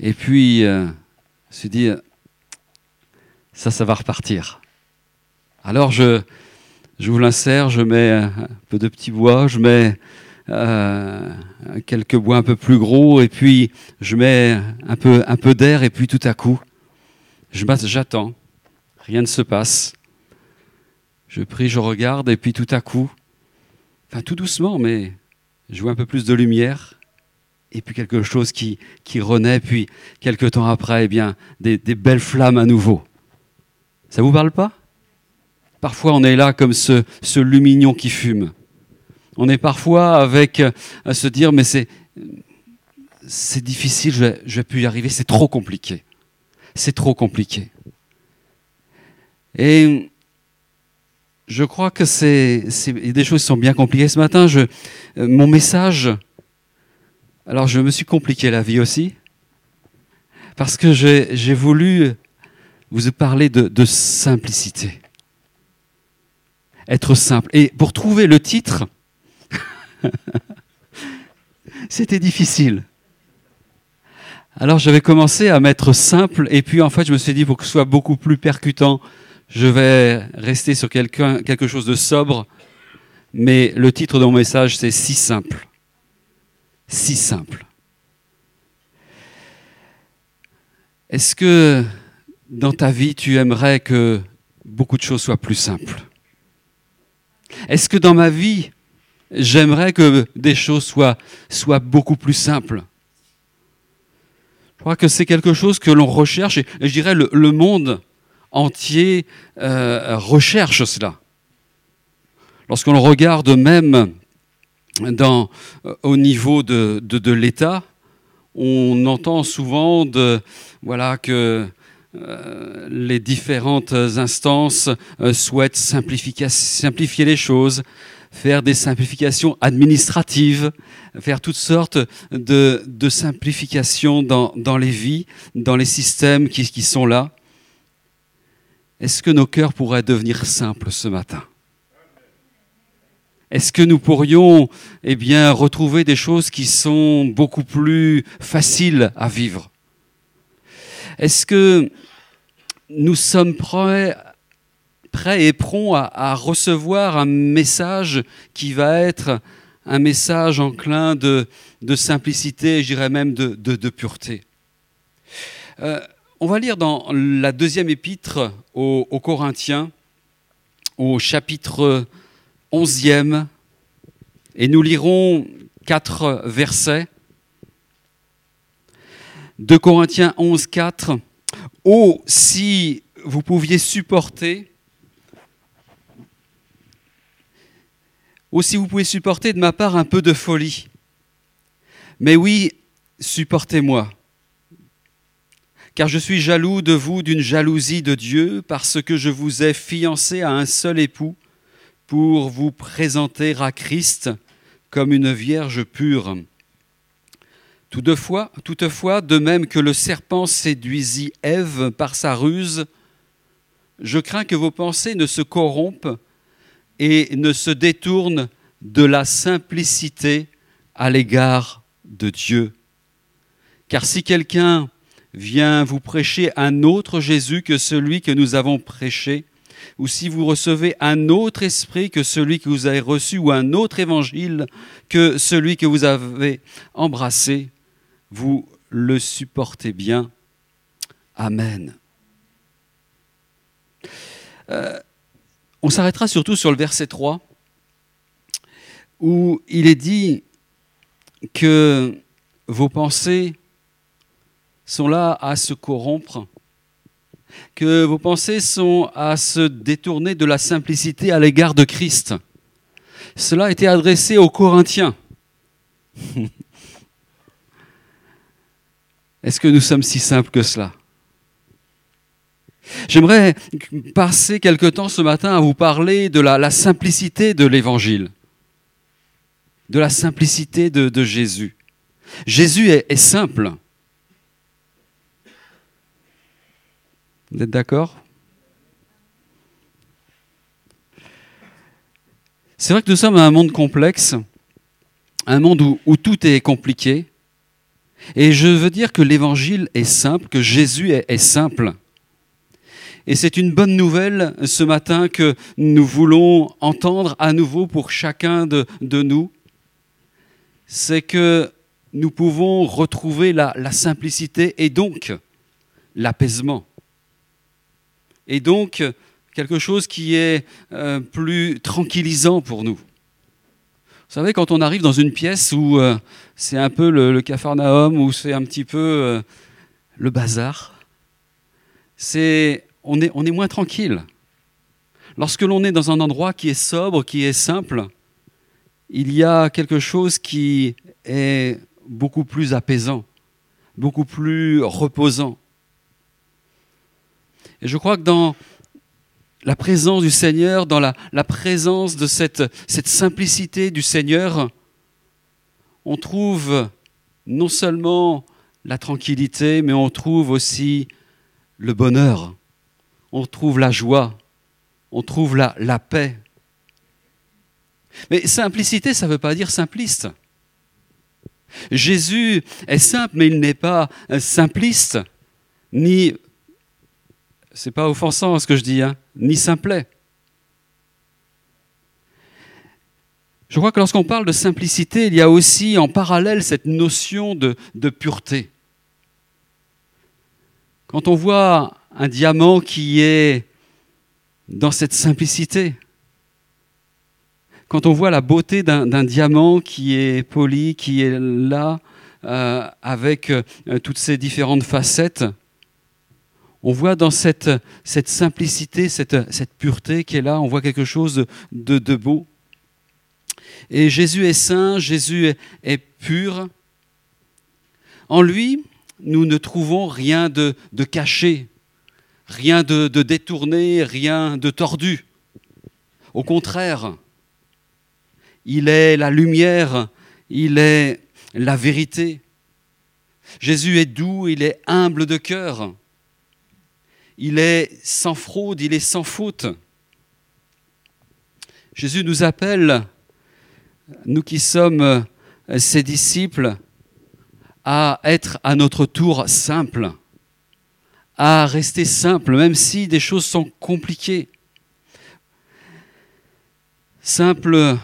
Et puis, euh, me suis dit, ça, ça va repartir. Alors, je, j'ouvre l'insert, je mets un peu de petit bois, je mets euh, quelques bois un peu plus gros, et puis je mets un peu, un peu d'air, et puis tout à coup, je j'attends, rien ne se passe. Je prie, je regarde, et puis tout à coup, enfin tout doucement, mais je vois un peu plus de lumière, et puis quelque chose qui, qui renaît, puis quelques temps après, eh bien, des, des belles flammes à nouveau. Ça vous parle pas? Parfois, on est là comme ce, ce lumignon qui fume. On est parfois avec euh, à se dire, mais c'est c'est difficile, je vais, je vais plus y arriver, c'est trop compliqué. C'est trop compliqué. Et je crois que c'est c'est- des choses qui sont bien compliquées. Ce matin, je, euh, mon message, alors je me suis compliqué la vie aussi, parce que j'ai voulu vous parler de, simplicité. Être simple. Et pour trouver le titre, (laughs) c'était difficile. Alors j'avais commencé à mettre simple, et puis en fait je me suis dit pour que ce soit beaucoup plus percutant, je vais rester sur quelque chose de sobre, mais le titre de mon message c'est si simple. Si simple. Est-ce que dans ta vie tu aimerais que beaucoup de choses soient plus simples? Est-ce que dans ma vie, j'aimerais que des choses soient, soient beaucoup plus simples? Je crois que c'est quelque chose que l'on recherche et, je dirais le, le monde entier euh, recherche cela. Lorsqu'on regarde même dans, euh, au niveau de, de, de l'État, on entend souvent de, voilà, que euh, les différentes instances euh, souhaitent simplifier les choses, faire des simplifications administratives, faire toutes sortes de, de simplifications dans, dans les vies, dans les systèmes qui, qui sont là. Est-ce que nos cœurs pourraient devenir simples ce matin? Est-ce que nous pourrions eh retrouver des choses qui sont beaucoup plus faciles à vivre? Est-ce que nous sommes prêts, et prompts à, recevoir un message qui va être un message enclin de, simplicité, je dirais même de, pureté? Euh, On va lire dans la deuxième épître aux Corinthiens, au chapitre 11e, et nous lirons quatre versets. 2 Corinthiens 11, 4. Oh, si vous pouviez supporter, oh, si vous pouvez supporter de ma part un peu de folie. Mais oui, supportez-moi car je suis jaloux de vous d'une jalousie de Dieu, parce que je vous ai fiancé à un seul époux, pour vous présenter à Christ comme une vierge pure. Toutefois, de même que le serpent séduisit Ève par sa ruse, je crains que vos pensées ne se corrompent et ne se détournent de la simplicité à l'égard de Dieu. Car si quelqu'un vient vous prêcher un autre Jésus que celui que nous avons prêché, ou si vous recevez un autre esprit que celui que vous avez reçu, ou un autre évangile que celui que vous avez embrassé, vous le supportez bien. Amen. Euh, on s'arrêtera surtout sur le verset 3, où il est dit que vos pensées sont là à se corrompre, que vos pensées sont à se détourner de la simplicité à l'égard de Christ. Cela était adressé aux Corinthiens. (laughs) Est-ce que nous sommes si simples que cela? J'aimerais passer quelque temps ce matin à vous parler de la, simplicité de l'Évangile, de la simplicité de, Jésus. Jésus est simple. Vous êtes d'accord? C'est vrai que nous sommes dans un monde complexe, un monde où, tout est compliqué. Et je veux dire que l'évangile est simple, que Jésus est, simple. Et c'est une bonne nouvelle ce matin que nous voulons entendre à nouveau pour chacun de, nous. C'est que nous pouvons retrouver la simplicité et donc l'apaisement et donc quelque chose qui est euh, plus tranquillisant pour nous. Vous savez, quand on arrive dans une pièce où euh, c'est un peu le, le capharnaüm, où c'est un petit peu euh, le bazar, on est moins tranquille. Lorsque l'on est dans un endroit qui est sobre, qui est simple, il y a quelque chose qui est beaucoup plus apaisant, beaucoup plus reposant. Et je crois que dans la présence du Seigneur, dans la, présence de cette, cette, simplicité du Seigneur, on trouve non seulement la tranquillité, mais on trouve aussi le bonheur, on trouve la joie, on trouve la, la paix. Mais simplicité, ça ne veut pas dire simpliste. Jésus est simple, mais il n'est pas simpliste, ni c'est pas offensant ce que je dis, hein, ni simplet. Je crois que lorsqu'on parle de simplicité, il y a aussi en parallèle cette notion de, de, pureté. Quand on voit un diamant qui est dans cette simplicité, quand on voit la beauté d'un diamant qui est poli, qui est là, euh, avec euh, toutes ces différentes facettes, on voit dans cette, simplicité, cette, pureté qui est là, on voit quelque chose de, beau. Et Jésus est saint, Jésus est, pur. En lui, nous ne trouvons rien de, caché, rien de détourné, rien de tordu. Au contraire, il est la lumière, il est la vérité. Jésus est doux, il est humble de cœur. Il est sans fraude, il est sans faute. Jésus nous appelle, nous qui sommes ses disciples, à être à notre tour simples, à rester simples, même si des choses sont compliquées. Simples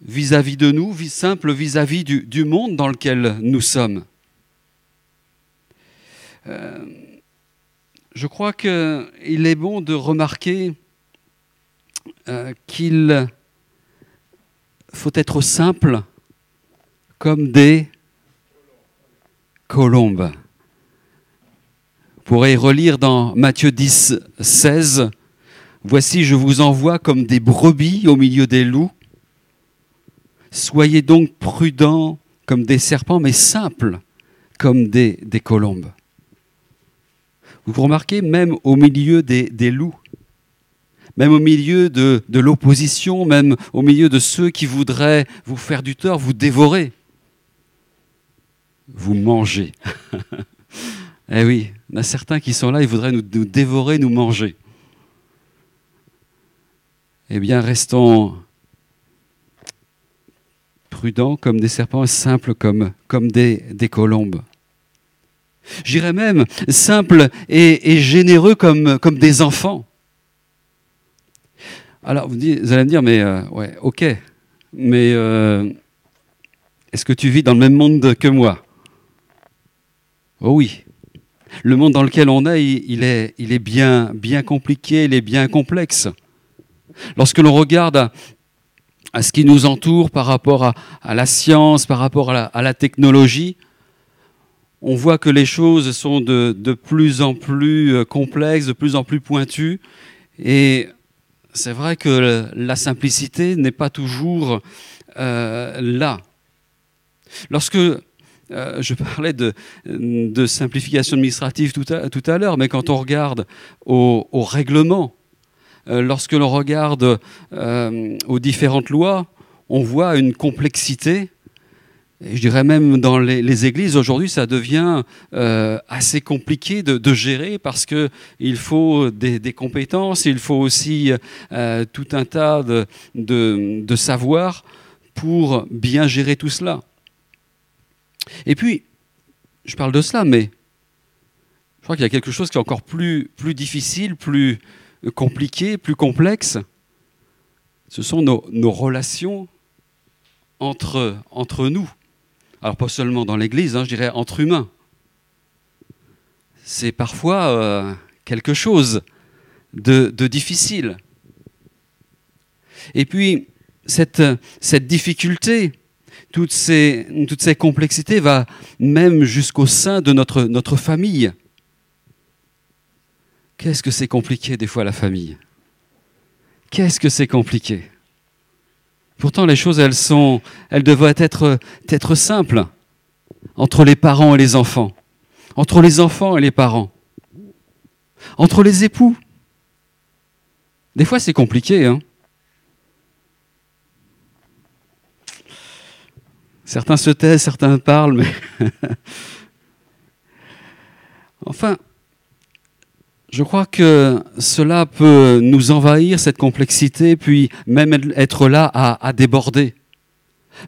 vis-à-vis de nous, simples vis-à-vis du, du monde dans lequel nous sommes. Euh, je crois qu'il est bon de remarquer euh, qu'il faut être simple comme des colombes. Vous pourrez relire dans Matthieu 10, 16, Voici, je vous envoie comme des brebis au milieu des loups. Soyez donc prudents comme des serpents, mais simples comme des, des colombes. Vous remarquez, même au milieu des, des loups, même au milieu de, de l'opposition, même au milieu de ceux qui voudraient vous faire du tort, vous dévorer, vous mangez. (laughs) eh oui, il y a certains qui sont là, ils voudraient nous, nous dévorer, nous manger. Eh bien, restons prudents comme des serpents et simples comme, comme des, des colombes. J'irais même simples et, généreux comme, comme des enfants. Alors, vous, allez me dire, mais euh, ouais, ok, mais euh, est-ce que tu vis dans le même monde que moi? Oh oui. Le monde dans lequel on est, il, est, il est bien, bien compliqué, il est bien complexe. Lorsque l'on regarde à, ce qui nous entoure par rapport à, à la science, par rapport à la, à la technologie, on voit que les choses sont de, plus en plus euh, complexes, de plus en plus pointues. Et c'est vrai que la simplicité n'est pas toujours euh, là. Lorsque euh, je parlais de, simplification administrative tout à, l'heure, mais quand on regarde au, au règlement, euh, lorsque l'on regarde aux différentes lois, on voit une complexité. Je dirais même dans les, églises aujourd'hui, ça devient euh, assez compliqué de, gérer parce que il faut des, compétences, il faut aussi euh, tout un tas de, de, de savoir pour bien gérer tout cela. Et puis, je parle de cela, mais je crois qu'il y a quelque chose qui est encore plus, difficile, plus compliqué, plus complexe. Ce sont nos, relations entre nous. Alors pas seulement dans l'Église, hein, je dirais entre humains. C'est parfois euh, quelque chose de, difficile. Et puis, cette, difficulté, toutes ces, complexités va même jusqu'au sein de notre famille. Qu'est-ce que c'est compliqué des fois la famille? Qu'est-ce que c'est compliqué? Pourtant les choses elles sont elles devraient être être simples entre les parents et les enfants, entre les enfants et les parents, entre les époux. Des fois c'est compliqué hein. Certains se taisent, certains parlent mais (laughs) enfin je crois que cela peut nous envahir, cette complexité, puis même être là à, déborder.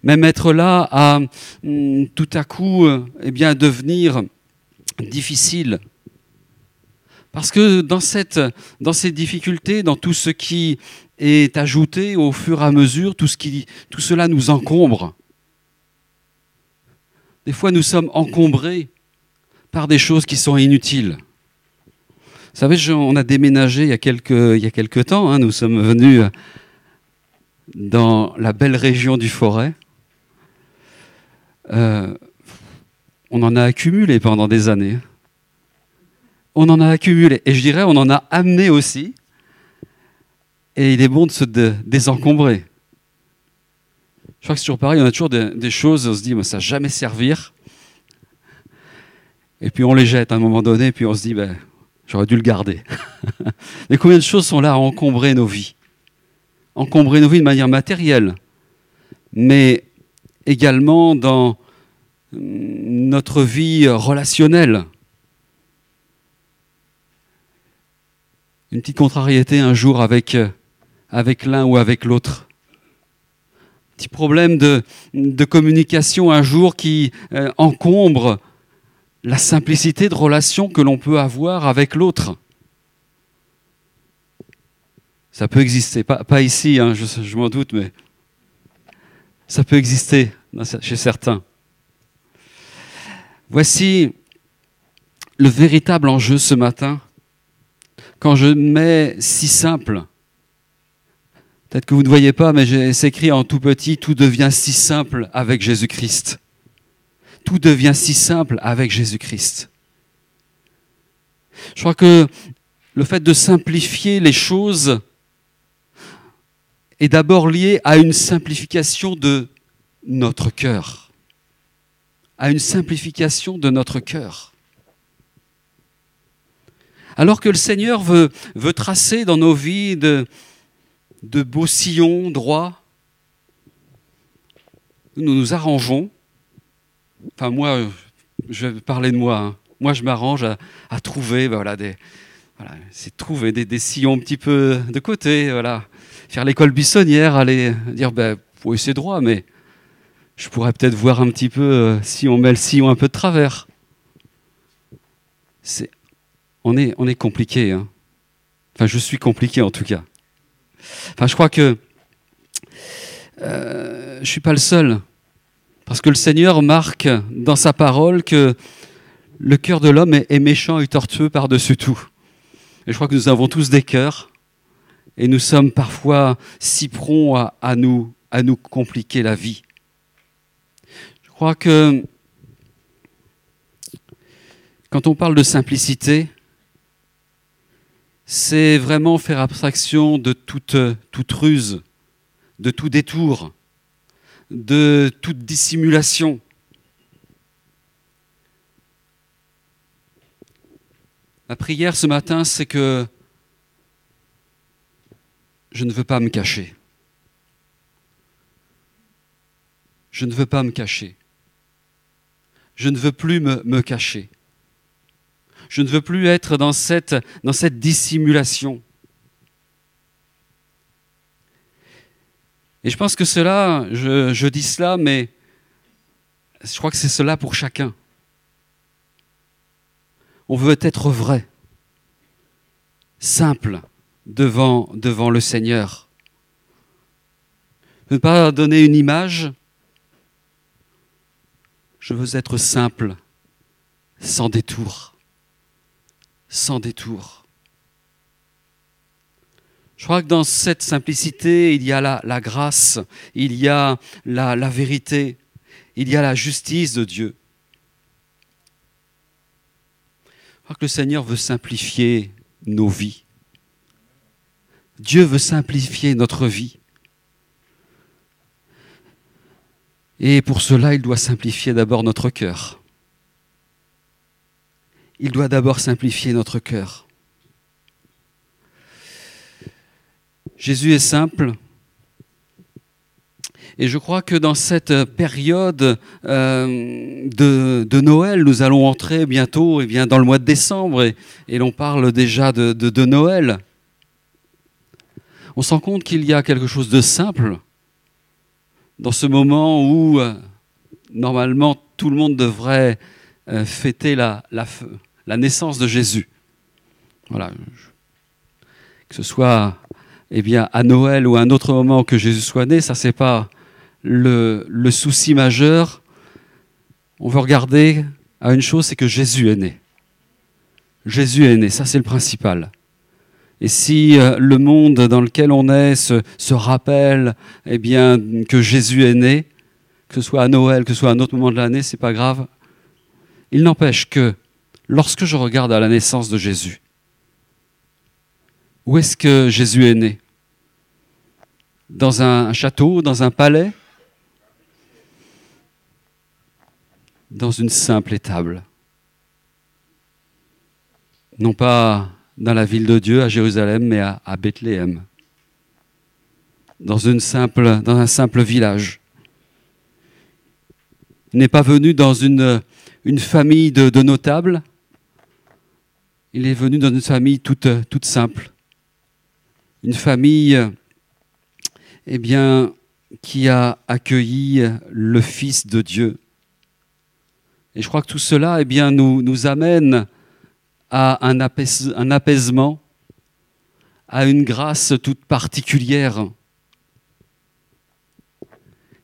Même être là à mm, tout à coup euh, eh bien, devenir difficile. Parce que dans, cette, dans ces difficultés, dans tout ce qui est ajouté au fur et à mesure, tout, ce qui, tout cela nous encombre. Des fois, nous sommes encombrés par des choses qui sont inutiles. Vous savez, on a déménagé il y a quelques, temps. hein, nous sommes venus dans la belle région du Forêt. Euh, on en a accumulé pendant des années. On en a accumulé. Et je dirais, on en a amené aussi. Et il est bon de se dé- désencombrer. Je crois que c'est toujours pareil, on a toujours des, choses, on se dit, mais ça va jamais servir. Et puis on les jette à un moment donné, puis on se dit, ben, j'aurais dû le garder. (laughs) Mais combien de choses sont là à encombrer nos vies? Encombrer nos vies de manière matérielle, mais également dans notre vie relationnelle. Une petite contrariété un jour avec, avec l'un ou avec l'autre. Petit problème de, de communication un jour qui euh, encombre la simplicité de relation que l'on peut avoir avec l'autre. Ça peut exister, pas, ici, hein, je, m'en doute, mais ça peut exister chez certains. Voici le véritable enjeu ce matin, quand je mets si simple. Peut-être que vous ne voyez pas, mais c'est écrit en tout petit, tout devient si simple avec Jésus-Christ. Tout devient si simple avec Jésus-Christ. Je crois que le fait de simplifier les choses est d'abord lié à une simplification de notre cœur. À une simplification de notre cœur. Alors que le Seigneur veut, tracer dans nos vies de beaux sillons droits, nous nous arrangeons. Enfin, moi, je vais parler de moi. hein. Moi, je m'arrange à, trouver, ben voilà, des, trouver des, sillons un petit peu de côté, voilà. Faire l'école buissonnière, aller dire, ben, oui, c'est droit, mais je pourrais peut-être voir un petit peu euh, si on met le sillon un peu de travers. C'est, on est, on est compliqué. hein. Enfin, je suis compliqué en tout cas. Enfin, je crois que euh, je suis pas le seul, parce que le Seigneur marque dans sa parole que le cœur de l'homme est, méchant et tortueux par-dessus tout. Et je crois que nous avons tous des cœurs, et nous sommes parfois si prompts à, à nous, à nous compliquer la vie. Je crois que quand on parle de simplicité, c'est vraiment faire abstraction de toute, toute ruse, de tout détour, de toute dissimulation. Ma prière ce matin, c'est que je ne veux pas me cacher. Je ne veux pas me cacher. Je ne veux plus me, cacher. Je ne veux plus être dans cette dissimulation. Et je pense que cela, je, dis cela, mais je crois que c'est cela pour chacun. On veut être vrai, simple devant, devant le Seigneur. Ne pas donner une image, je veux être simple, sans détour. Sans détour. Je crois que dans cette simplicité, il y a la, grâce, il y a la vérité, il y a la justice de Dieu. Je crois que le Seigneur veut simplifier nos vies. Dieu veut simplifier notre vie. Et pour cela, il doit simplifier d'abord notre cœur. Il doit d'abord simplifier notre cœur. Jésus est simple. Et je crois que dans cette période euh, de, Noël, nous allons entrer bientôt eh bien, dans le mois de décembre et, et l'on parle déjà de, Noël. On se rend compte qu'il y a quelque chose de simple dans ce moment où euh, normalement tout le monde devrait euh, fêter la, la, naissance de Jésus. Voilà. Que ce soit eh bien, à Noël ou à un autre moment que Jésus soit né, ça c'est pas le, souci majeur. On veut regarder à une chose, c'est que Jésus est né. Jésus est né, ça c'est le principal. Et si euh, le monde dans lequel on est se, se rappelle eh bien, que Jésus est né, que ce soit à Noël, que ce soit à un autre moment de l'année, c'est pas grave. Il n'empêche que lorsque je regarde à la naissance de Jésus, où est-ce que Jésus est né? Dans un château, dans un palais? Dans une simple étable. Non pas dans la ville de Dieu, à Jérusalem, mais à, Bethléem. Dans, une simple, dans un simple village. Il n'est pas venu dans une, une famille de, de notables. Il est venu dans une famille toute, toute simple. Une famille eh qui a accueilli le Fils de Dieu. Et je crois que tout cela eh nous, amène à un, apais- un apaisement, à une grâce toute particulière.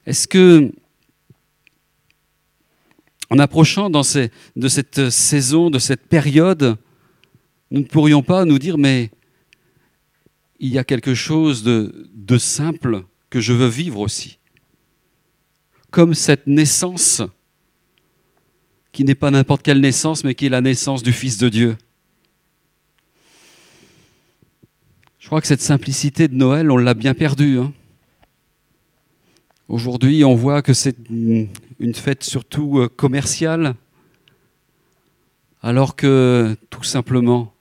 Est-ce que, en approchant de cette saison, de cette période, nous ne pourrions pas nous dire, mais il y a quelque chose de, simple que je veux vivre aussi. Comme cette naissance, qui n'est pas n'importe quelle naissance, mais qui est la naissance du Fils de Dieu. Je crois que cette simplicité de Noël, on l'a bien perdue. hein. Aujourd'hui, on voit que c'est une fête surtout euh, commerciale, alors que tout simplement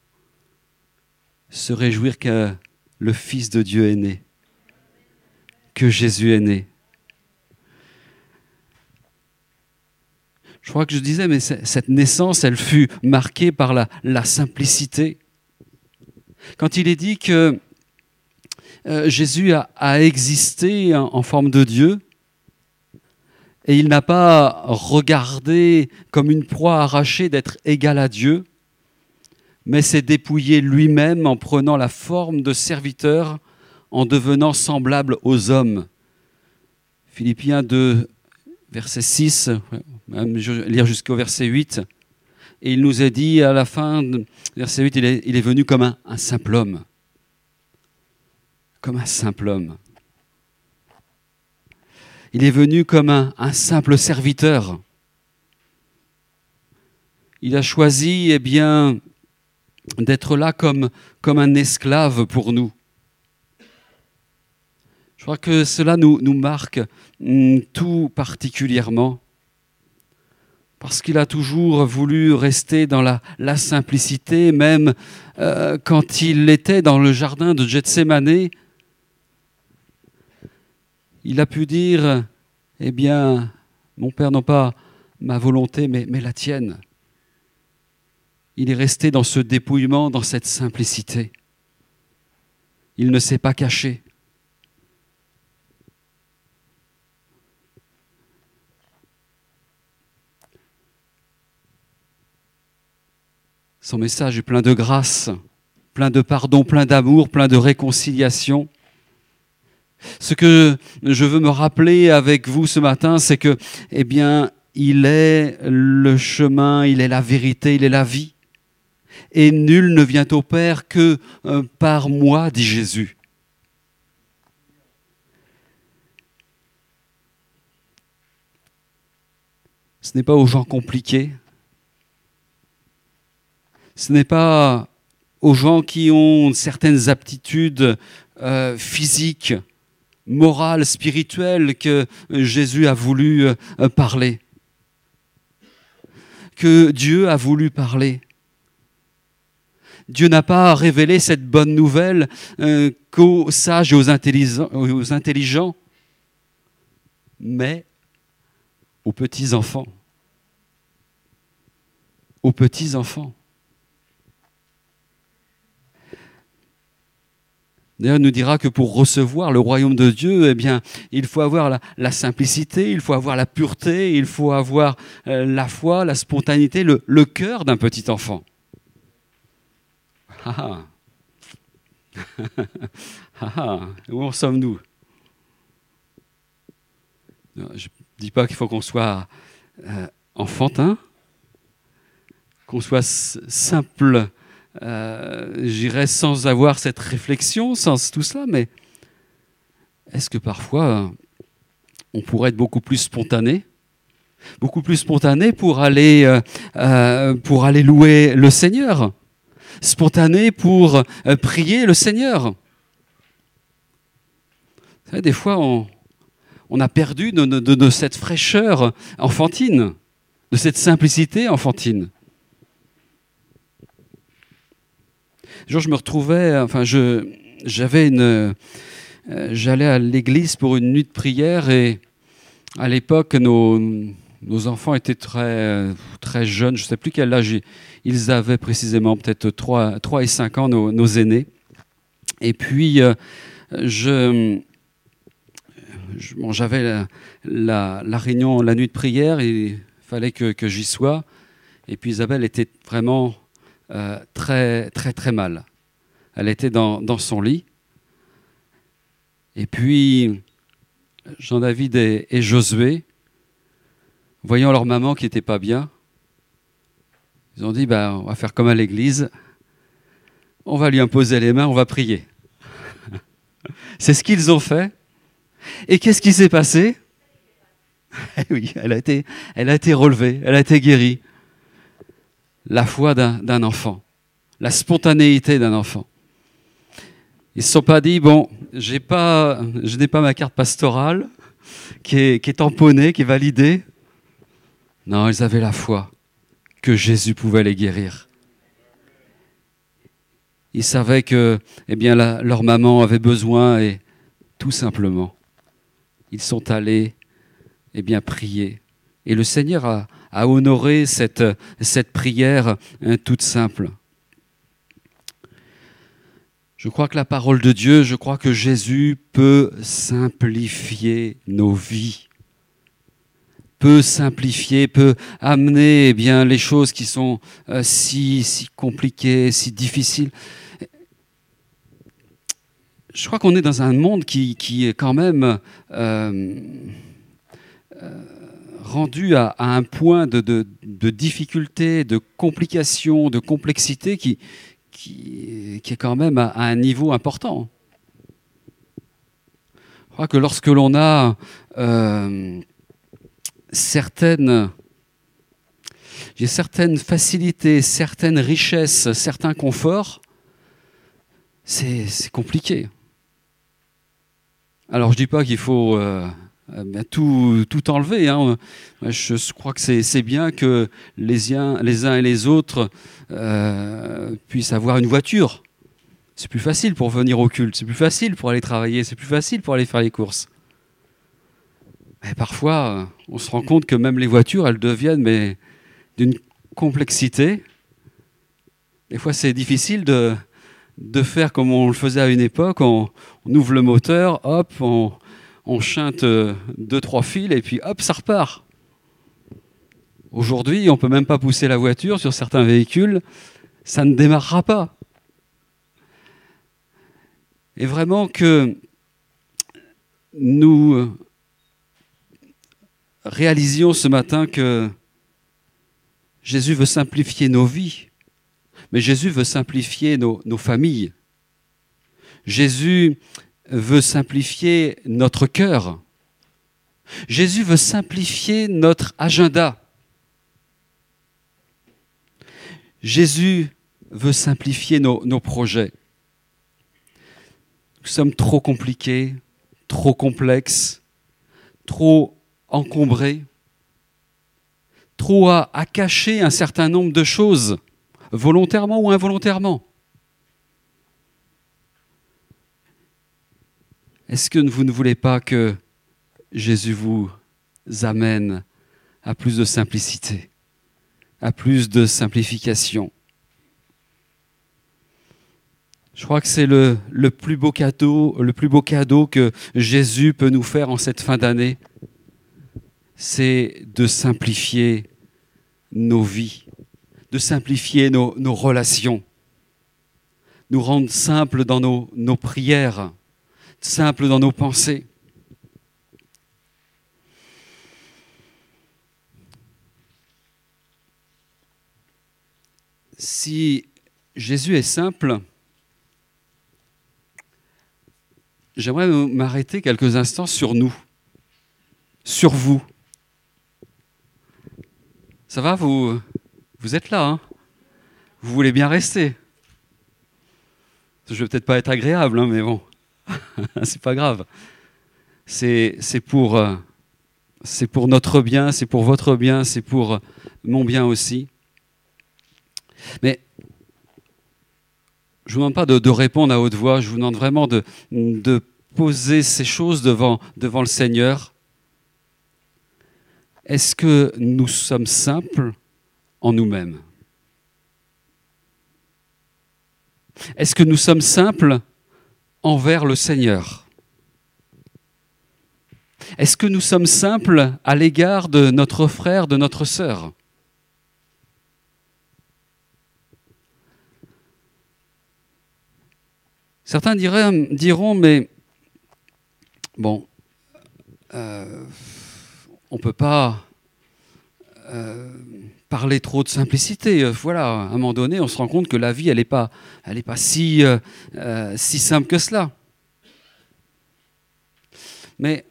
se réjouir que le Fils de Dieu est né, que Jésus est né. Je crois que je disais, mais cette naissance, elle fut marquée par la, simplicité. Quand il est dit que euh, Jésus a, a existé en, en forme de Dieu, et il n'a pas regardé comme une proie arrachée d'être égal à Dieu, mais s'est dépouillé lui-même en prenant la forme de serviteur, en devenant semblable aux hommes. Philippiens 2, verset 6, même lire jusqu'au verset 8. Et il nous est dit à la fin, verset 8, il est, venu comme un, simple homme. Comme un simple homme. Il est venu comme un simple serviteur. Il a choisi, eh bien, d'être là comme, comme un esclave pour nous. Je crois que cela nous, marque hum, tout particulièrement parce qu'il a toujours voulu rester dans la, simplicité, même euh, quand il était dans le jardin de Gethsemane, il a pu dire, eh bien, mon Père, non pas ma volonté, mais la tienne. Il est resté dans ce dépouillement, dans cette simplicité. Il ne s'est pas caché. Son message est plein de grâce, plein de pardon, plein d'amour, plein de réconciliation. Ce que je veux me rappeler avec vous ce matin, c'est que, eh bien, il est le chemin, il est la vérité, il est la vie. Et nul ne vient au Père que euh, par moi, dit Jésus. Ce n'est pas aux gens compliqués, ce n'est pas aux gens qui ont certaines aptitudes euh, physiques, morales, spirituelles que Jésus a voulu euh, parler, que Dieu a voulu parler. Dieu n'a pas révélé cette bonne nouvelle euh, qu'aux sages et aux intelligents, mais aux petits-enfants. Aux petits-enfants. D'ailleurs, il nous dira que pour recevoir le royaume de Dieu, eh bien, il faut avoir la, simplicité, il faut avoir la pureté, il faut avoir euh, la foi, la spontanéité, le, le cœur d'un petit enfant. Ah ah. (laughs) Où en sommes-nous? Je ne dis pas qu'il faut qu'on soit euh, enfantin, qu'on soit simple. Euh, j'irais sans avoir cette réflexion, sans tout cela, mais est-ce que parfois on pourrait être beaucoup plus spontané? Beaucoup plus spontané pour aller, euh, euh, pour aller louer le Seigneur, spontané pour euh, prier le Seigneur. Vous savez, des fois, on, a perdu de, cette fraîcheur enfantine, de cette simplicité enfantine. Un jour, je me retrouvais, enfin, j'avais une, euh, j'allais à l'église pour une nuit de prière et à l'époque, nos, nos enfants étaient très, très jeunes, je ne sais plus quel âge ils- avaient précisément, peut-être 3, 3 et 5 ans, nos, aînés. Et puis, euh, je, bon, j'avais la, réunion, la nuit de prière, il fallait que, j'y sois. Et puis Isabelle était vraiment euh, très, très, très mal. Elle était dans, son lit. Et puis, Jean-David et Josué, voyant leur maman qui n'était pas bien, ils ont dit, bah, on va faire comme à l'église, on va lui imposer les mains, on va prier. (laughs) C'est ce qu'ils ont fait. Et qu'est-ce qui s'est passé? (laughs) Eh oui, elle a, été, relevée, elle a été guérie. La foi d'un enfant, la spontanéité d'un enfant. Ils ne se sont pas dit, bon, je n'ai pas ma carte pastorale qui est tamponnée, qui est validée. Non, ils avaient la foi que Jésus pouvait les guérir. Ils savaient que eh bien, leur maman avait besoin et tout simplement, ils sont allés eh bien, prier. Et le Seigneur a, honoré cette, cette prière hein, toute simple. Je crois que la parole de Dieu, je crois que Jésus peut simplifier nos vies, peut simplifier, peut amener eh bien les choses qui sont euh, si si compliquées, si difficiles. Je crois qu'on est dans un monde qui, est quand même euh, euh, rendu à, un point de, difficulté, de complication, de complexité qui, est quand même à, un niveau important. Je crois que lorsque l'on a certaines, facilités, certaines richesses, certains conforts, c'est compliqué. Alors je dis pas qu'il faut euh, euh, ben, tout, enlever. hein. Je crois que c'est bien que les uns, les uns et les autres euh, puissent avoir une voiture. C'est plus facile pour venir au culte, c'est plus facile pour aller travailler, c'est plus facile pour aller faire les courses. Mais parfois, on se rend compte que même les voitures, elles deviennent mais d'une complexité. Des fois, c'est difficile de, de faire comme on le faisait à une époque. On, ouvre le moteur, hop, on, on chante euh, deux, trois fils et puis hop, ça repart. Aujourd'hui, on ne peut même pas pousser la voiture sur certains véhicules, ça ne démarrera pas. Et vraiment que nous réalisions ce matin que Jésus veut simplifier nos vies, mais Jésus veut simplifier nos, familles. Jésus veut simplifier notre cœur. Jésus veut simplifier notre agenda. Jésus veut simplifier nos projets. Nous sommes trop compliqués, trop complexes, trop encombrés, trop à, cacher un certain nombre de choses, volontairement ou involontairement. Est-ce que vous ne voulez pas que Jésus vous amène à plus de simplicité, à plus de simplification? Je crois que c'est le plus beau cadeau que Jésus peut nous faire en cette fin d'année, c'est de simplifier nos vies, de simplifier nos, relations, nous rendre simples dans nos prières, simples dans nos pensées. Si Jésus est simple, j'aimerais m'arrêter quelques instants sur nous, sur vous. Ça va, vous, vous êtes là, hein vous voulez bien rester. Je vais peut-être pas être agréable, hein, mais bon, (laughs) c'est pas grave. C'est pour, euh, c'est pour notre bien, c'est pour votre bien, c'est pour mon bien aussi. Mais je ne vous demande pas de, répondre à haute voix, je vous demande vraiment de, poser ces choses devant le Seigneur. Est-ce que nous sommes simples en nous-mêmes? Est-ce que nous sommes simples envers le Seigneur? Est-ce que nous sommes simples à l'égard de notre frère, de notre sœur? Certains diront, mais bon, euh, on ne peut pas euh, parler trop de simplicité. Euh, voilà, à un moment donné, on se rend compte que la vie, elle n'est pas, elle pas si, euh, si simple que cela. Mais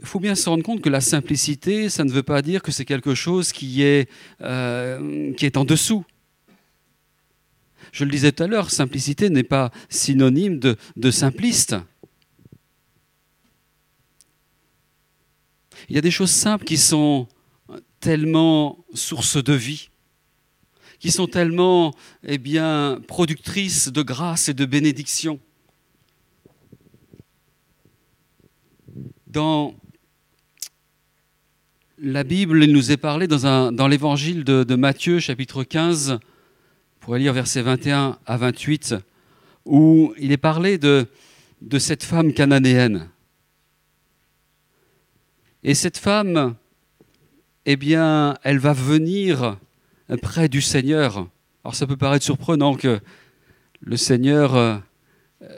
il faut bien se rendre compte que la simplicité, ça ne veut pas dire que c'est quelque chose qui est, en dessous. Je le disais tout à l'heure, simplicité n'est pas synonyme de simpliste. Il y a des choses simples qui sont tellement source de vie, qui sont tellement eh bien, productrices de grâce et de bénédiction. Dans la Bible, il nous est parlé dans, l'évangile de, Matthieu, chapitre 15, vous pourrez lire versets 21 à 28, où il est parlé de cette femme cananéenne. Et cette femme, eh bien, elle va venir près du Seigneur. Alors ça peut paraître surprenant que le Seigneur euh,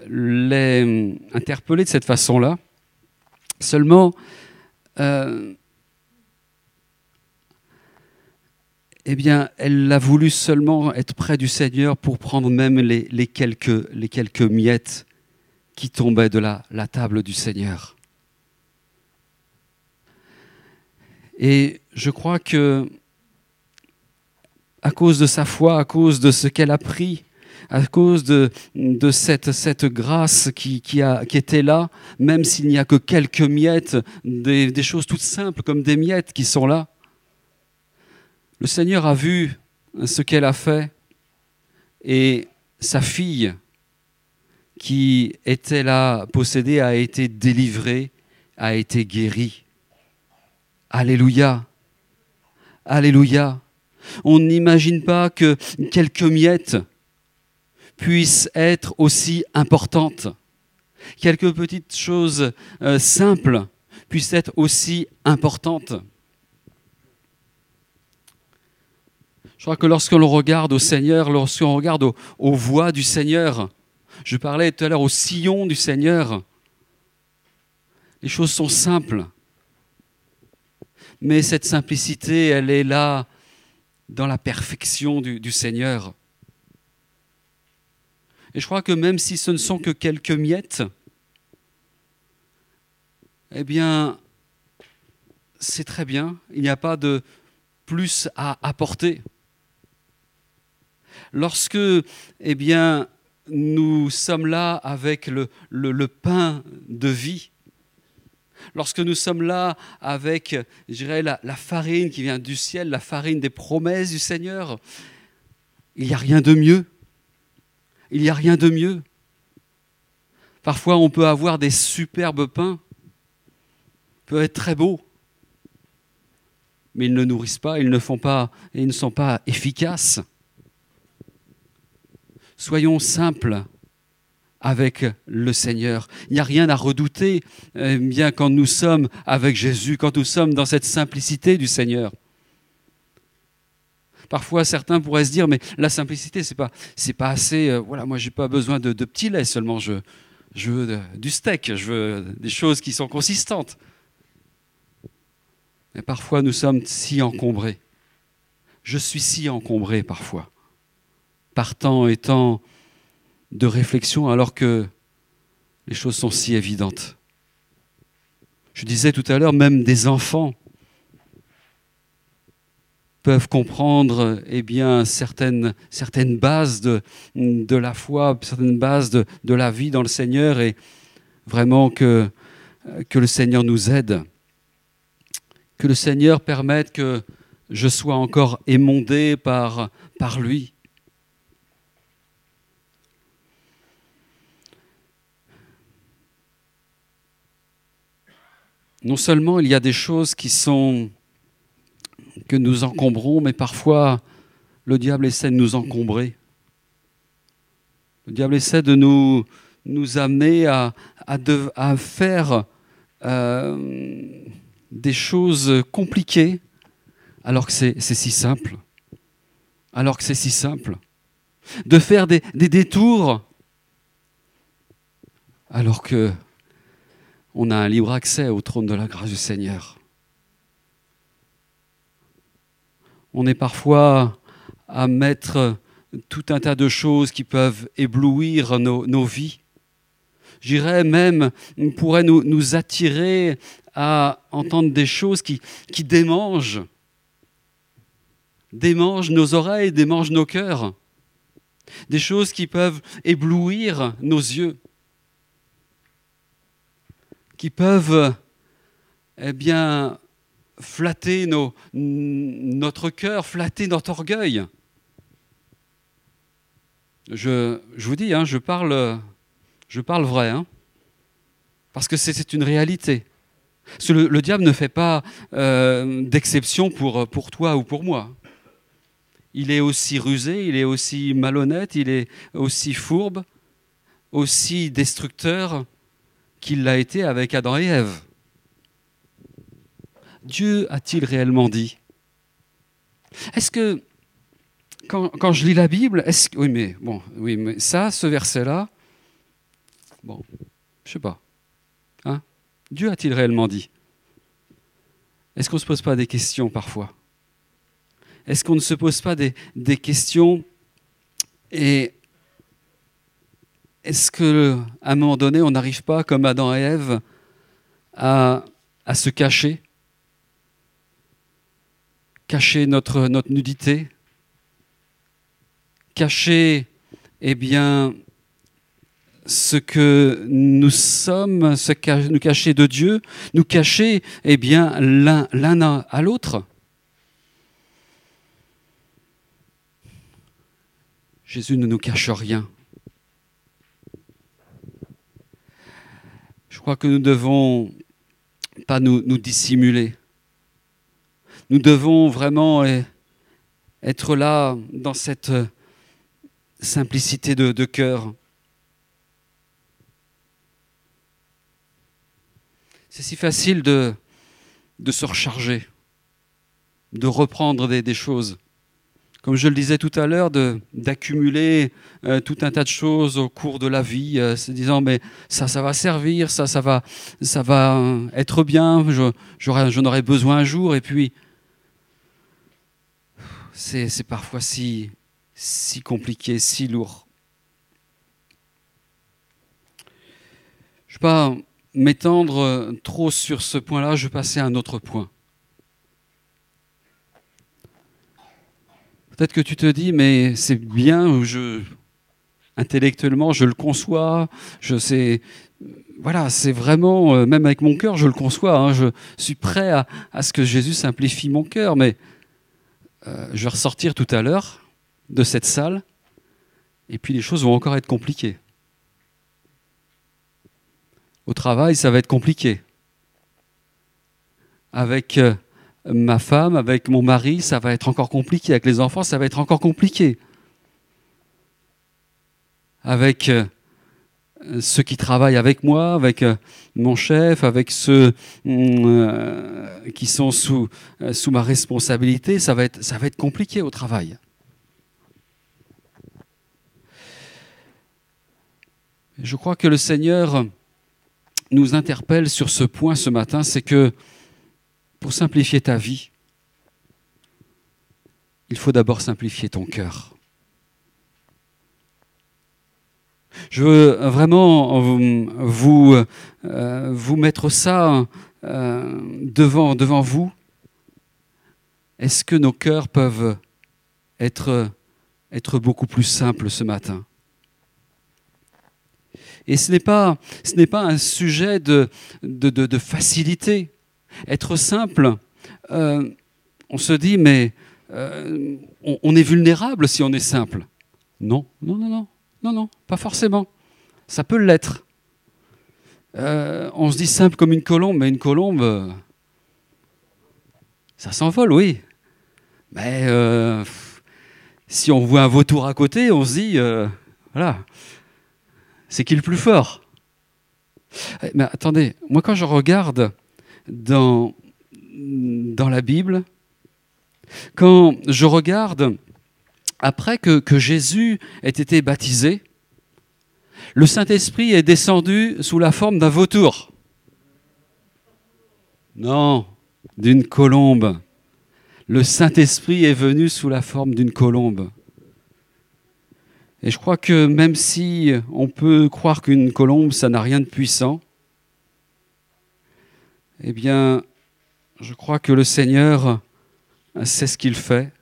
l'ait interpellé de cette façon-là. Seulement, euh, eh bien, elle a voulu seulement être près du Seigneur pour prendre même les, quelques, miettes qui tombaient de la table du Seigneur. Et je crois que, à cause de sa foi, à cause de ce qu'elle a pris, à cause de, cette, grâce qui, était là, même s'il n'y a que quelques miettes, des choses toutes simples comme des miettes qui sont là, le Seigneur a vu ce qu'elle a fait et sa fille qui était là possédée a été délivrée, a été guérie. Alléluia. Alléluia. On n'imagine pas que quelques miettes puissent être aussi importantes. Quelques petites choses euh, simples puissent être aussi importantes. Je crois que lorsqu'on regarde au Seigneur, lorsqu'on regarde aux, voies du Seigneur, je parlais tout à l'heure au sillon du Seigneur, les choses sont simples mais cette simplicité, elle est là dans la perfection du, Seigneur. Et je crois que même si ce ne sont que quelques miettes, eh bien, c'est très bien, il n'y a pas de plus à apporter. Lorsque, eh bien, nous sommes là avec le pain de vie, lorsque nous sommes là avec, je dirais, la, farine qui vient du ciel, la farine des promesses du Seigneur, il n'y a rien de mieux. Il n'y a rien de mieux. Parfois, on peut avoir des superbes pains, peut être très beaux, mais ils ne nourrissent pas, ils ne font pas, ils ne sont pas efficaces. Soyons simples avec le Seigneur. Il n'y a rien à redouter eh bien quand nous sommes avec Jésus, quand nous sommes dans cette simplicité du Seigneur. Parfois, certains pourraient se dire, mais la simplicité, c'est pas, c'est pas assez. Euh, voilà, moi, j'ai pas besoin de, petits laits seulement. Je, je veux du steak, je veux des choses qui sont consistantes. Mais parfois, nous sommes si encombrés. Je suis si encombré parfois par temps et temps de réflexion alors que les choses sont si évidentes. Je disais tout à l'heure, même des enfants peuvent comprendre eh certaines, bases de, la foi, certaines bases de, la vie dans le Seigneur et vraiment que, le Seigneur nous aide. Que le Seigneur permette que je sois encore émondé par lui. Non seulement il y a des choses qui sont que nous encombrons, mais parfois le diable essaie de nous encombrer. Le diable essaie de nous, amener à, faire euh, des choses compliquées alors que c'est si simple. Alors que c'est si simple. De faire des détours alors que on a un libre accès au trône de la grâce du Seigneur. On est parfois à mettre tout un tas de choses qui peuvent éblouir nos, vies. J'irais même, pourrait nous, nous, attirer à entendre des choses qui, qui démangent, démangent nos oreilles, démangent nos cœurs, des choses qui peuvent éblouir nos yeux qui peuvent eh bien, flatter notre cœur, flatter notre orgueil. Je, vous dis, hein, je, parle, je parle vrai, hein, parce que c'est une réalité. Le, diable ne fait pas euh, d'exception pour, pour toi ou pour moi. Il est aussi rusé, il est aussi malhonnête, il est aussi fourbe, aussi destructeur qu'il l'a été avec Adam et Ève. Dieu a-t-il réellement dit? Est-ce que, quand, je lis la Bible, est-ce. Oui, mais bon, oui, mais ça, ce verset-là, bon, je sais pas. Hein? Dieu a-t-il réellement dit? Est-ce qu'on ne se pose pas des questions parfois? Est-ce qu'on ne se pose pas des, des questions et est-ce qu'à un moment donné, on n'arrive pas, comme Adam et Ève, à, à se cacher? Cacher notre, nudité? Cacher, eh bien, ce que nous sommes, ce nous cacher de Dieu, nous cacher, eh bien, l'un à l'autre? Jésus ne nous cache rien. Crois que nous ne devons pas nous, nous, dissimuler. Nous devons vraiment être là dans cette simplicité de, de cœur. C'est si facile de, de se recharger, de reprendre des, des choses comme je le disais tout à l'heure, d'accumuler euh, tout un tas de choses au cours de la vie, euh, se disant mais ça, ça va servir, ça, ça va, ça va euh, être bien, j'en aurai besoin un jour, et puis c'est parfois si, si compliqué, si lourd. Je ne vais pas m'étendre trop sur ce point-là, je vais passer à un autre point. Peut-être que tu te dis, mais c'est bien, intellectuellement, je le conçois, je sais, voilà, c'est vraiment, euh, même avec mon cœur, je le conçois, hein, je suis prêt à, à, ce que Jésus simplifie mon cœur, mais euh, je vais ressortir tout à l'heure de cette salle, et puis les choses vont encore être compliquées. Au travail, ça va être compliqué. Avec euh, ma femme, avec mon mari, ça va être encore compliqué. Avec les enfants, ça va être encore compliqué. Avec euh, ceux qui travaillent avec moi, avec euh, mon chef, avec ceux euh, qui sont sous, sous ma responsabilité, ça va, être, ça va être compliqué au travail. Je crois que le Seigneur nous interpelle sur ce point ce matin, c'est que pour simplifier ta vie, il faut d'abord simplifier ton cœur. Je veux vraiment vous, euh, mettre ça euh, devant, vous. Est-ce que nos cœurs peuvent être, beaucoup plus simples ce matin? Et ce n'est pas, un sujet de- de facilité. Être simple, euh, on se dit, mais euh, on, est vulnérable si on est simple. Non, non, non, non, non, non, pas forcément. Ça peut l'être. Euh, on se dit simple comme une colombe, mais une colombe, ça s'envole, oui. Mais si on voit un vautour à côté, on se dit, voilà, c'est qui le plus fort? Eh, Mais attendez, moi quand je regarde dans, la Bible, quand je regarde après que Jésus ait été baptisé, le Saint-Esprit est descendu sous la forme d'un vautour. Non, d'une colombe. Le Saint-Esprit est venu sous la forme d'une colombe. Et je crois que même si on peut croire qu'une colombe, ça n'a rien de puissant, eh bien, je crois que le Seigneur sait ce qu'il fait.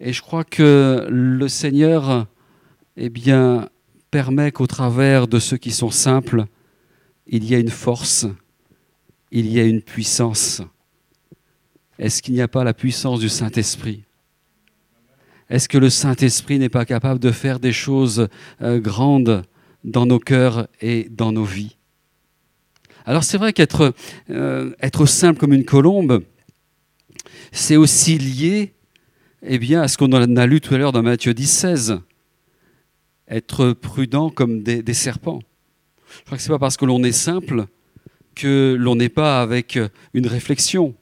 Et je crois que le Seigneur, eh bien, permet qu'au travers de ceux qui sont simples, il y a une force, il y a une puissance. Est-ce qu'il n'y a pas la puissance du Saint-Esprit? Est-ce que le Saint-Esprit n'est pas capable de faire des choses euh, grandes dans nos cœurs et dans nos vies? Alors c'est vrai qu'être euh, simple comme une colombe, c'est aussi lié eh bien, à ce qu'on a lu tout à l'heure dans Matthieu 10, 16 être prudent comme des, serpents. Je crois que ce n'est pas parce que l'on est simple que l'on n'est pas avec une réflexion,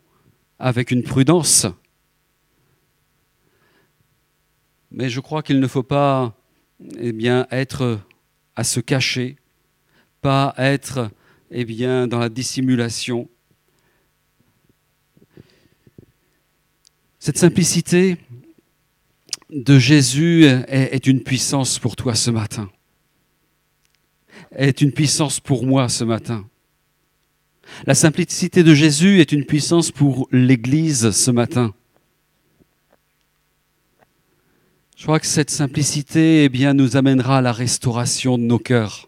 avec une prudence. Mais je crois qu'il ne faut pas eh être à se cacher, pas être eh bien, dans la dissimulation. Cette simplicité, de Jésus est, une puissance pour toi ce matin. Est une puissance pour moi ce matin. La simplicité de Jésus est une puissance pour l'Église ce matin. Je crois que cette simplicité eh bien, nous amènera à la restauration de nos cœurs.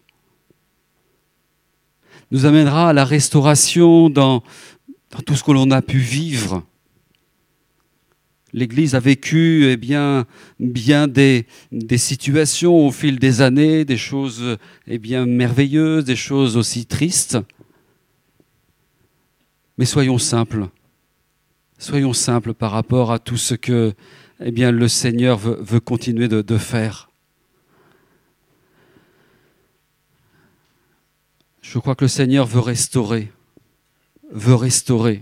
Nous amènera à la restauration dans, tout ce que l'on a pu vivre. L'Église a vécu eh bien, bien des, situations au fil des années, des choses eh bien, merveilleuses, des choses aussi tristes. Mais soyons simples. Soyons simples par rapport à tout ce que eh bien, le Seigneur veut, continuer de faire. Je crois que le Seigneur veut restaurer, veut restaurer.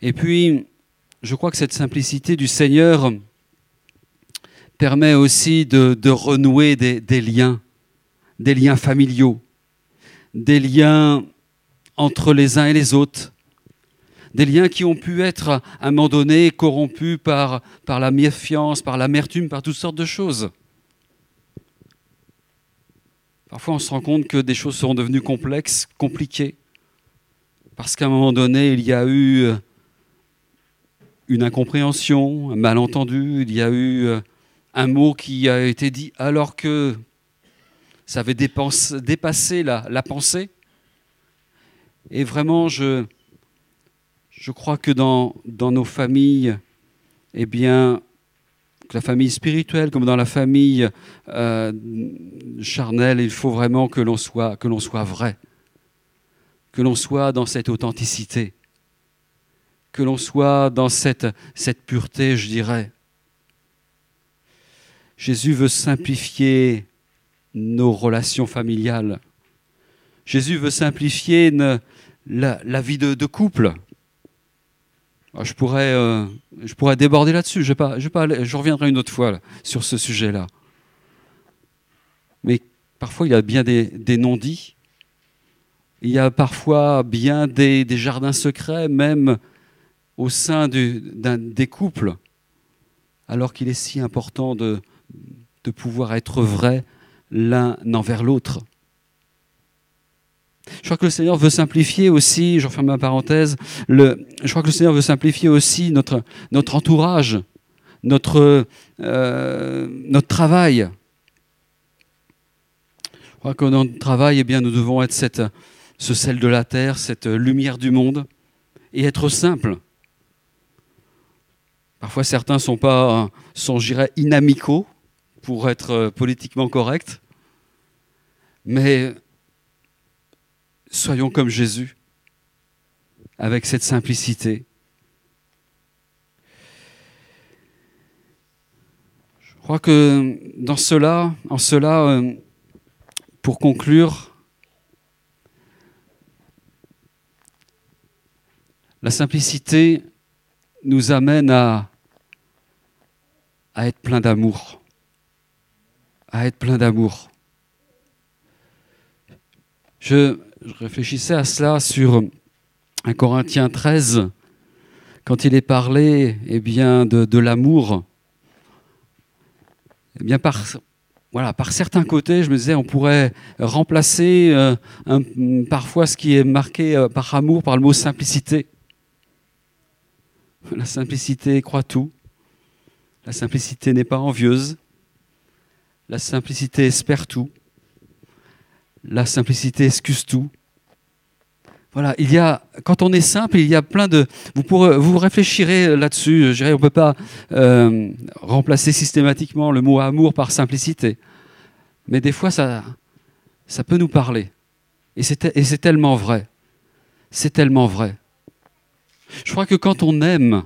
Et puis, je crois que cette simplicité du Seigneur permet aussi de, renouer des, liens, des liens familiaux, des liens entre les uns et les autres, des liens qui ont pu être à un moment donné corrompus par la méfiance, par l'amertume, par toutes sortes de choses. Parfois on se rend compte que des choses sont devenues complexes, compliquées, parce qu'à un moment donné il y a eu une incompréhension, un malentendu, il y a eu un mot qui a été dit alors que ça avait dépassé la, pensée. Et vraiment, je, crois que dans, nos familles, eh bien, la famille spirituelle comme dans la famille euh, charnelle, il faut vraiment que l'on soit, vrai, que l'on soit dans cette authenticité que l'on soit dans cette, pureté, je dirais. Jésus veut simplifier nos relations familiales. Jésus veut simplifier la, vie de couple. Je pourrais, euh, je pourrais déborder là-dessus. Je, pas, je, pas, je reviendrai une autre fois là, sur ce sujet-là. Mais parfois, il y a bien des, non-dits. Il y a parfois bien des, jardins secrets, même au sein des couples, alors qu'il est si important de, de pouvoir être vrai l'un envers l'autre. Je crois que le Seigneur veut simplifier aussi, je referme ma parenthèse, je crois que le Seigneur veut simplifier aussi notre, entourage, notre, euh, notre travail. Je crois que dans notre travail, eh bien, nous devons être ce sel de la terre, cette lumière du monde, et être simple. Parfois, certains sont pas, sont, je dirais, inamicaux pour être euh, politiquement corrects, mais soyons comme Jésus, avec cette simplicité. Je crois que dans cela, en cela, euh, pour conclure, la simplicité nous amène à, à être plein d'amour, à être plein d'amour. Je, je réfléchissais à cela sur 1 Corinthiens 13, quand il est parlé eh bien, de, de l'amour. Eh bien, par, voilà, par certains côtés, je me disais, on pourrait remplacer euh, parfois ce qui est marqué euh, par amour par le mot simplicité. (laughs) La simplicité croit tout. La simplicité n'est pas envieuse. La simplicité espère tout. La simplicité excuse tout. Voilà, il y a, quand on est simple, il y a plein de. Vous, réfléchirez là-dessus. Je dirais, on ne peut pas euh, remplacer systématiquement le mot amour par simplicité. Mais des fois, ça, ça peut nous parler. Et c'est tellement vrai. C'est tellement vrai. Je crois que quand on aime,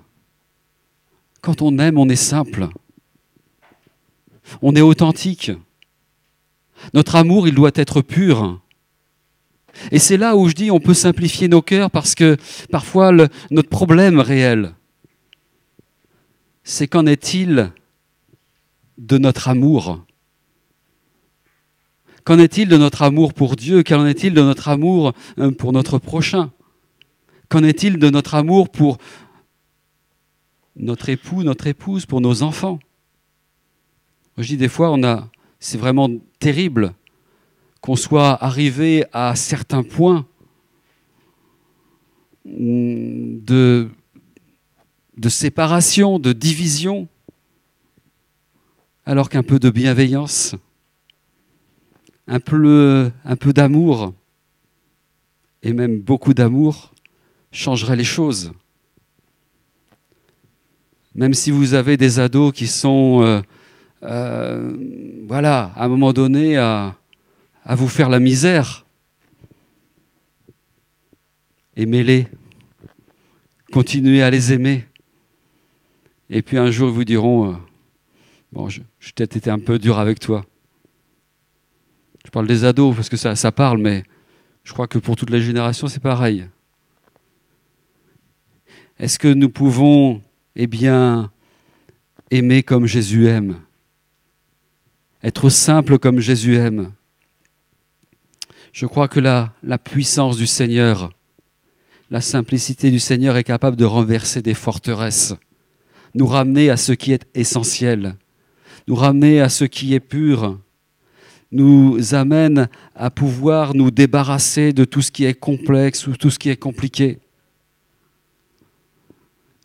quand on aime, on est simple. On est authentique. Notre amour, il doit être pur. Et c'est là où je dis on peut simplifier nos cœurs parce que parfois notre problème réel, c'est qu'en est-il de notre amour? Qu'en est-il de notre amour pour Dieu? Qu'en est-il de notre amour euh, pour notre prochain? Qu'en est-il de notre amour pour notre époux, notre épouse, pour nos enfants? Je dis des fois, on a, c'est vraiment terrible qu'on soit arrivé à certains points de, séparation, de division, alors qu'un peu de bienveillance, un peu, un peu d'amour, et même beaucoup d'amour, changerait les choses. Même si vous avez des ados qui sont, euh, euh, voilà, à un moment donné, à, vous faire la misère. Aimez-les. Continuez à les aimer. Et puis un jour, ils vous diront, euh, bon, je peut-être été un peu dur avec toi. Je parle des ados parce que ça, ça parle, mais je crois que pour toute la génération, c'est pareil. Est-ce que nous pouvons, eh bien, aimer comme Jésus aime? Être simple comme Jésus aime. Je crois que la, puissance du Seigneur, la simplicité du Seigneur est capable de renverser des forteresses, nous ramener à ce qui est essentiel, nous ramener à ce qui est pur, nous amène à pouvoir nous débarrasser de tout ce qui est complexe ou tout ce qui est compliqué.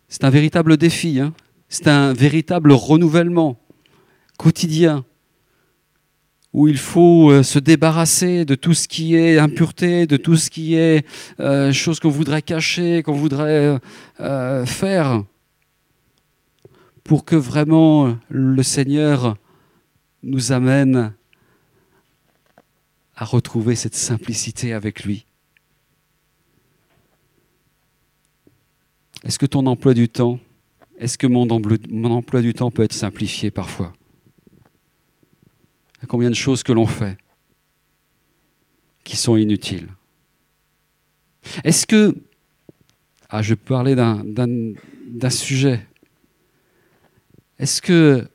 C'est un véritable défi, hein. C'est un véritable renouvellement quotidien où il faut euh, se débarrasser de tout ce qui est impureté, de tout ce qui est euh, choses qu'on voudrait cacher, qu'on voudrait euh, faire, pour que vraiment le Seigneur nous amène à retrouver cette simplicité avec lui. Est-ce que ton emploi du temps, est-ce que mon emploi du temps peut être simplifié parfois? Combien de choses que l'on fait qui sont inutiles? Est-ce que, ah, je peux parler d'un sujet, est-ce que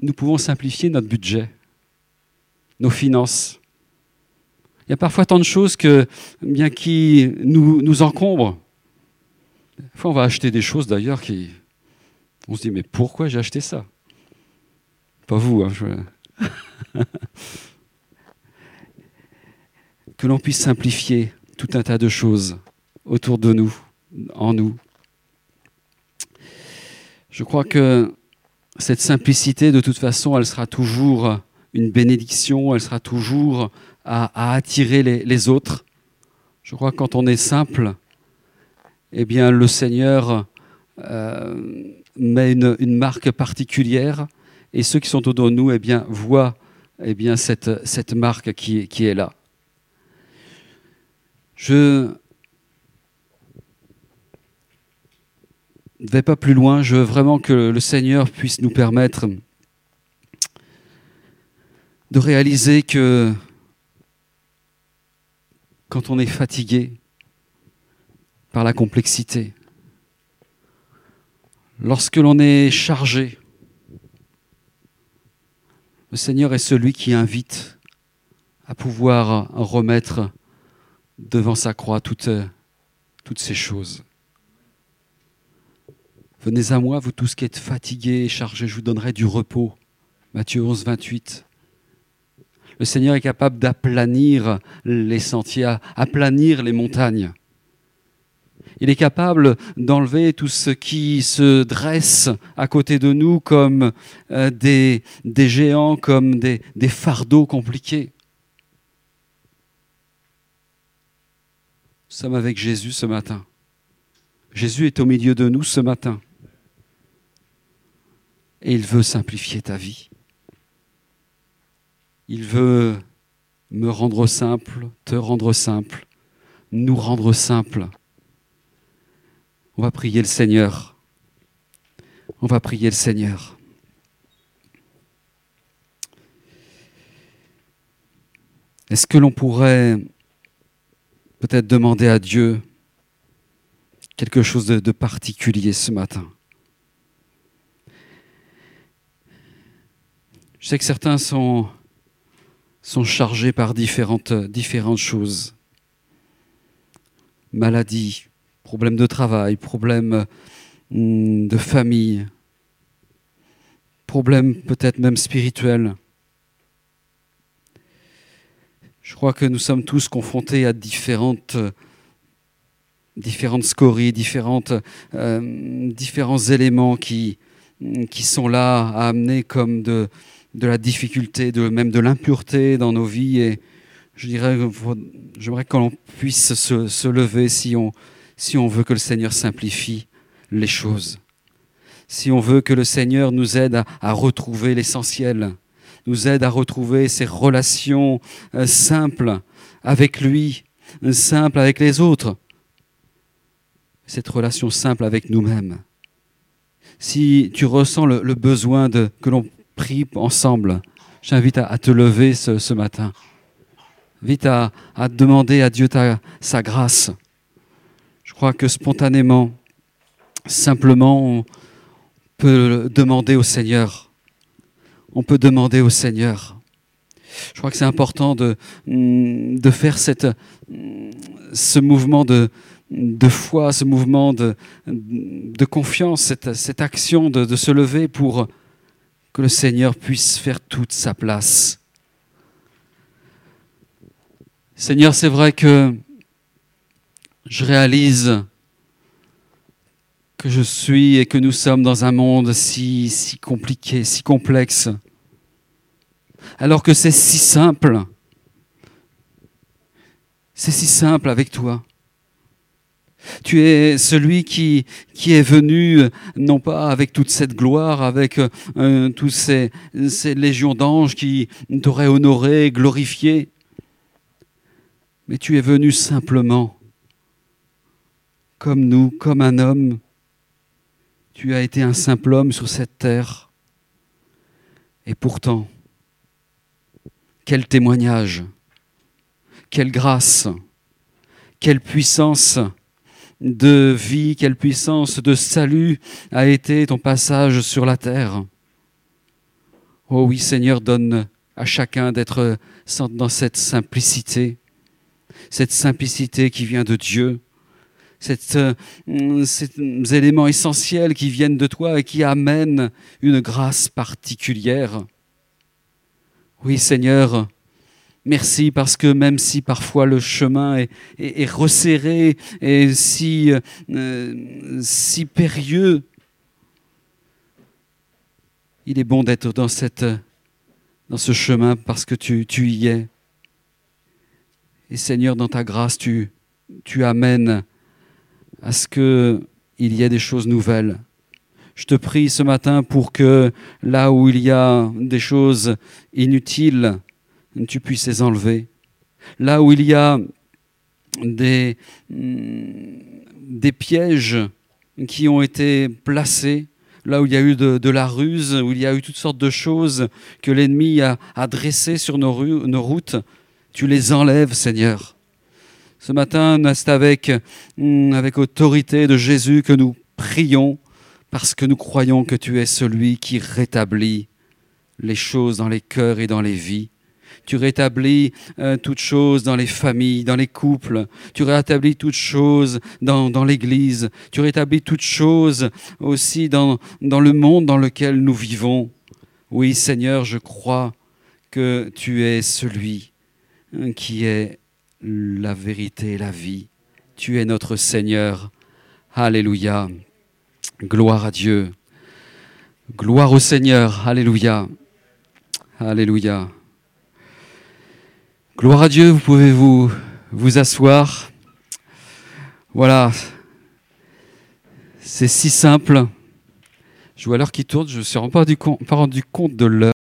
nous pouvons simplifier notre budget, nos finances? Il y a parfois tant de choses que, bien qui nous, nous encombrent. Parfois, on va acheter des choses d'ailleurs qui. On se dit, mais pourquoi j'ai acheté ça? Pas vous, hein. (laughs) que l'on puisse simplifier tout un tas de choses autour de nous, en nous. Je crois que cette simplicité, de toute façon, elle sera toujours une bénédiction, elle sera toujours à, attirer les, autres. Je crois que quand on est simple, eh bien, le Seigneur euh, met une marque particulière et ceux qui sont autour de nous eh voient eh cette, marque qui est là. Je ne vais pas plus loin, je veux vraiment que le Seigneur puisse nous permettre de réaliser que quand on est fatigué par la complexité, lorsque l'on est chargé, le Seigneur est celui qui invite à pouvoir remettre devant sa croix toutes, toutes ces choses. Venez à moi, vous tous qui êtes fatigués et chargés, je vous donnerai du repos. Matthieu 11, 28. Le Seigneur est capable d'aplanir les sentiers, aplanir les montagnes. Il est capable d'enlever tout ce qui se dresse à côté de nous comme euh, des, géants, comme des, des fardeaux compliqués. Nous sommes avec Jésus ce matin. Jésus est au milieu de nous ce matin. Et il veut simplifier ta vie. Il veut me rendre simple, te rendre simple, nous rendre simple. On va prier le Seigneur. On va prier le Seigneur. Est-ce que l'on pourrait peut-être demander à Dieu quelque chose de, particulier ce matin? Je sais que certains sont, chargés par différentes, différentes choses. Maladie, problèmes de travail, problèmes hum, de famille, problèmes peut-être même spirituels. Je crois que nous sommes tous confrontés à différentes, différentes scories, différentes, euh, différents éléments qui, qui sont là à amener comme de, de la difficulté, de, même de l'impureté dans nos vies. Et je dirais, j'aimerais que l'on puisse se, se lever si on, si on veut que le Seigneur simplifie les choses. Si on veut que le Seigneur nous aide à, retrouver l'essentiel, nous aide à retrouver ces relations euh, simples avec lui, euh, simples avec les autres, cette relation simple avec nous-mêmes. Si tu ressens le, besoin de que l'on prie ensemble, j'invite à, te lever ce, matin. Vite à, demander à Dieu sa grâce. Crois que spontanément, simplement, on peut demander au Seigneur. On peut demander au Seigneur. Je crois que c'est important de, de faire cette, ce mouvement de, de foi, ce mouvement de, de confiance, cette, cette action de, de se lever pour que le Seigneur puisse faire toute sa place. Seigneur, c'est vrai que je réalise que je suis et que nous sommes dans un monde si, si compliqué, si complexe, alors que c'est si simple. C'est si simple avec toi. Tu es celui qui, qui est venu, non pas avec toute cette gloire, avec euh, toutes ces, ces légions d'anges qui t'auraient honoré, glorifié, mais tu es venu simplement, comme nous, comme un homme. Tu as été un simple homme sur cette terre. Et pourtant, quel témoignage, quelle grâce, quelle puissance de vie, quelle puissance de salut a été ton passage sur la terre. Oh oui, Seigneur, donne à chacun d'être dans cette simplicité, cette simplicité qui vient de Dieu, euh, ces éléments essentiels qui viennent de toi et qui amènent une grâce particulière. Oui, Seigneur, merci parce que même si parfois le chemin est resserré et si, euh, si périlleux, il est bon d'être dans, cette, dans ce chemin parce que tu, tu y es. Et Seigneur, dans ta grâce, tu, tu amènes à ce qu'il y ait des choses nouvelles. Je te prie ce matin pour que là où il y a des choses inutiles, tu puisses les enlever. Là où il y a des, pièges qui ont été placés, là où il y a eu de, la ruse, où il y a eu toutes sortes de choses que l'ennemi a, dressées sur nos routes, tu les enlèves, Seigneur. Ce matin, c'est avec, mm, avec autorité de Jésus que nous prions parce que nous croyons que tu es celui qui rétablit les choses dans les cœurs et dans les vies. Tu rétablis euh, toutes choses dans les familles, dans les couples. Tu rétablis toutes choses dans, l'Église. Tu rétablis toutes choses aussi dans, dans le monde dans lequel nous vivons. Oui, Seigneur, je crois que tu es celui hein, qui est la vérité et la vie. Tu es notre Seigneur. Alléluia. Gloire à Dieu. Gloire au Seigneur. Alléluia. Alléluia. Gloire à Dieu. Vous pouvez vous, vous asseoir. Voilà. C'est si simple. Je vois l'heure qui tourne. Je ne me suis pas rendu compte, pas rendu compte de l'heure.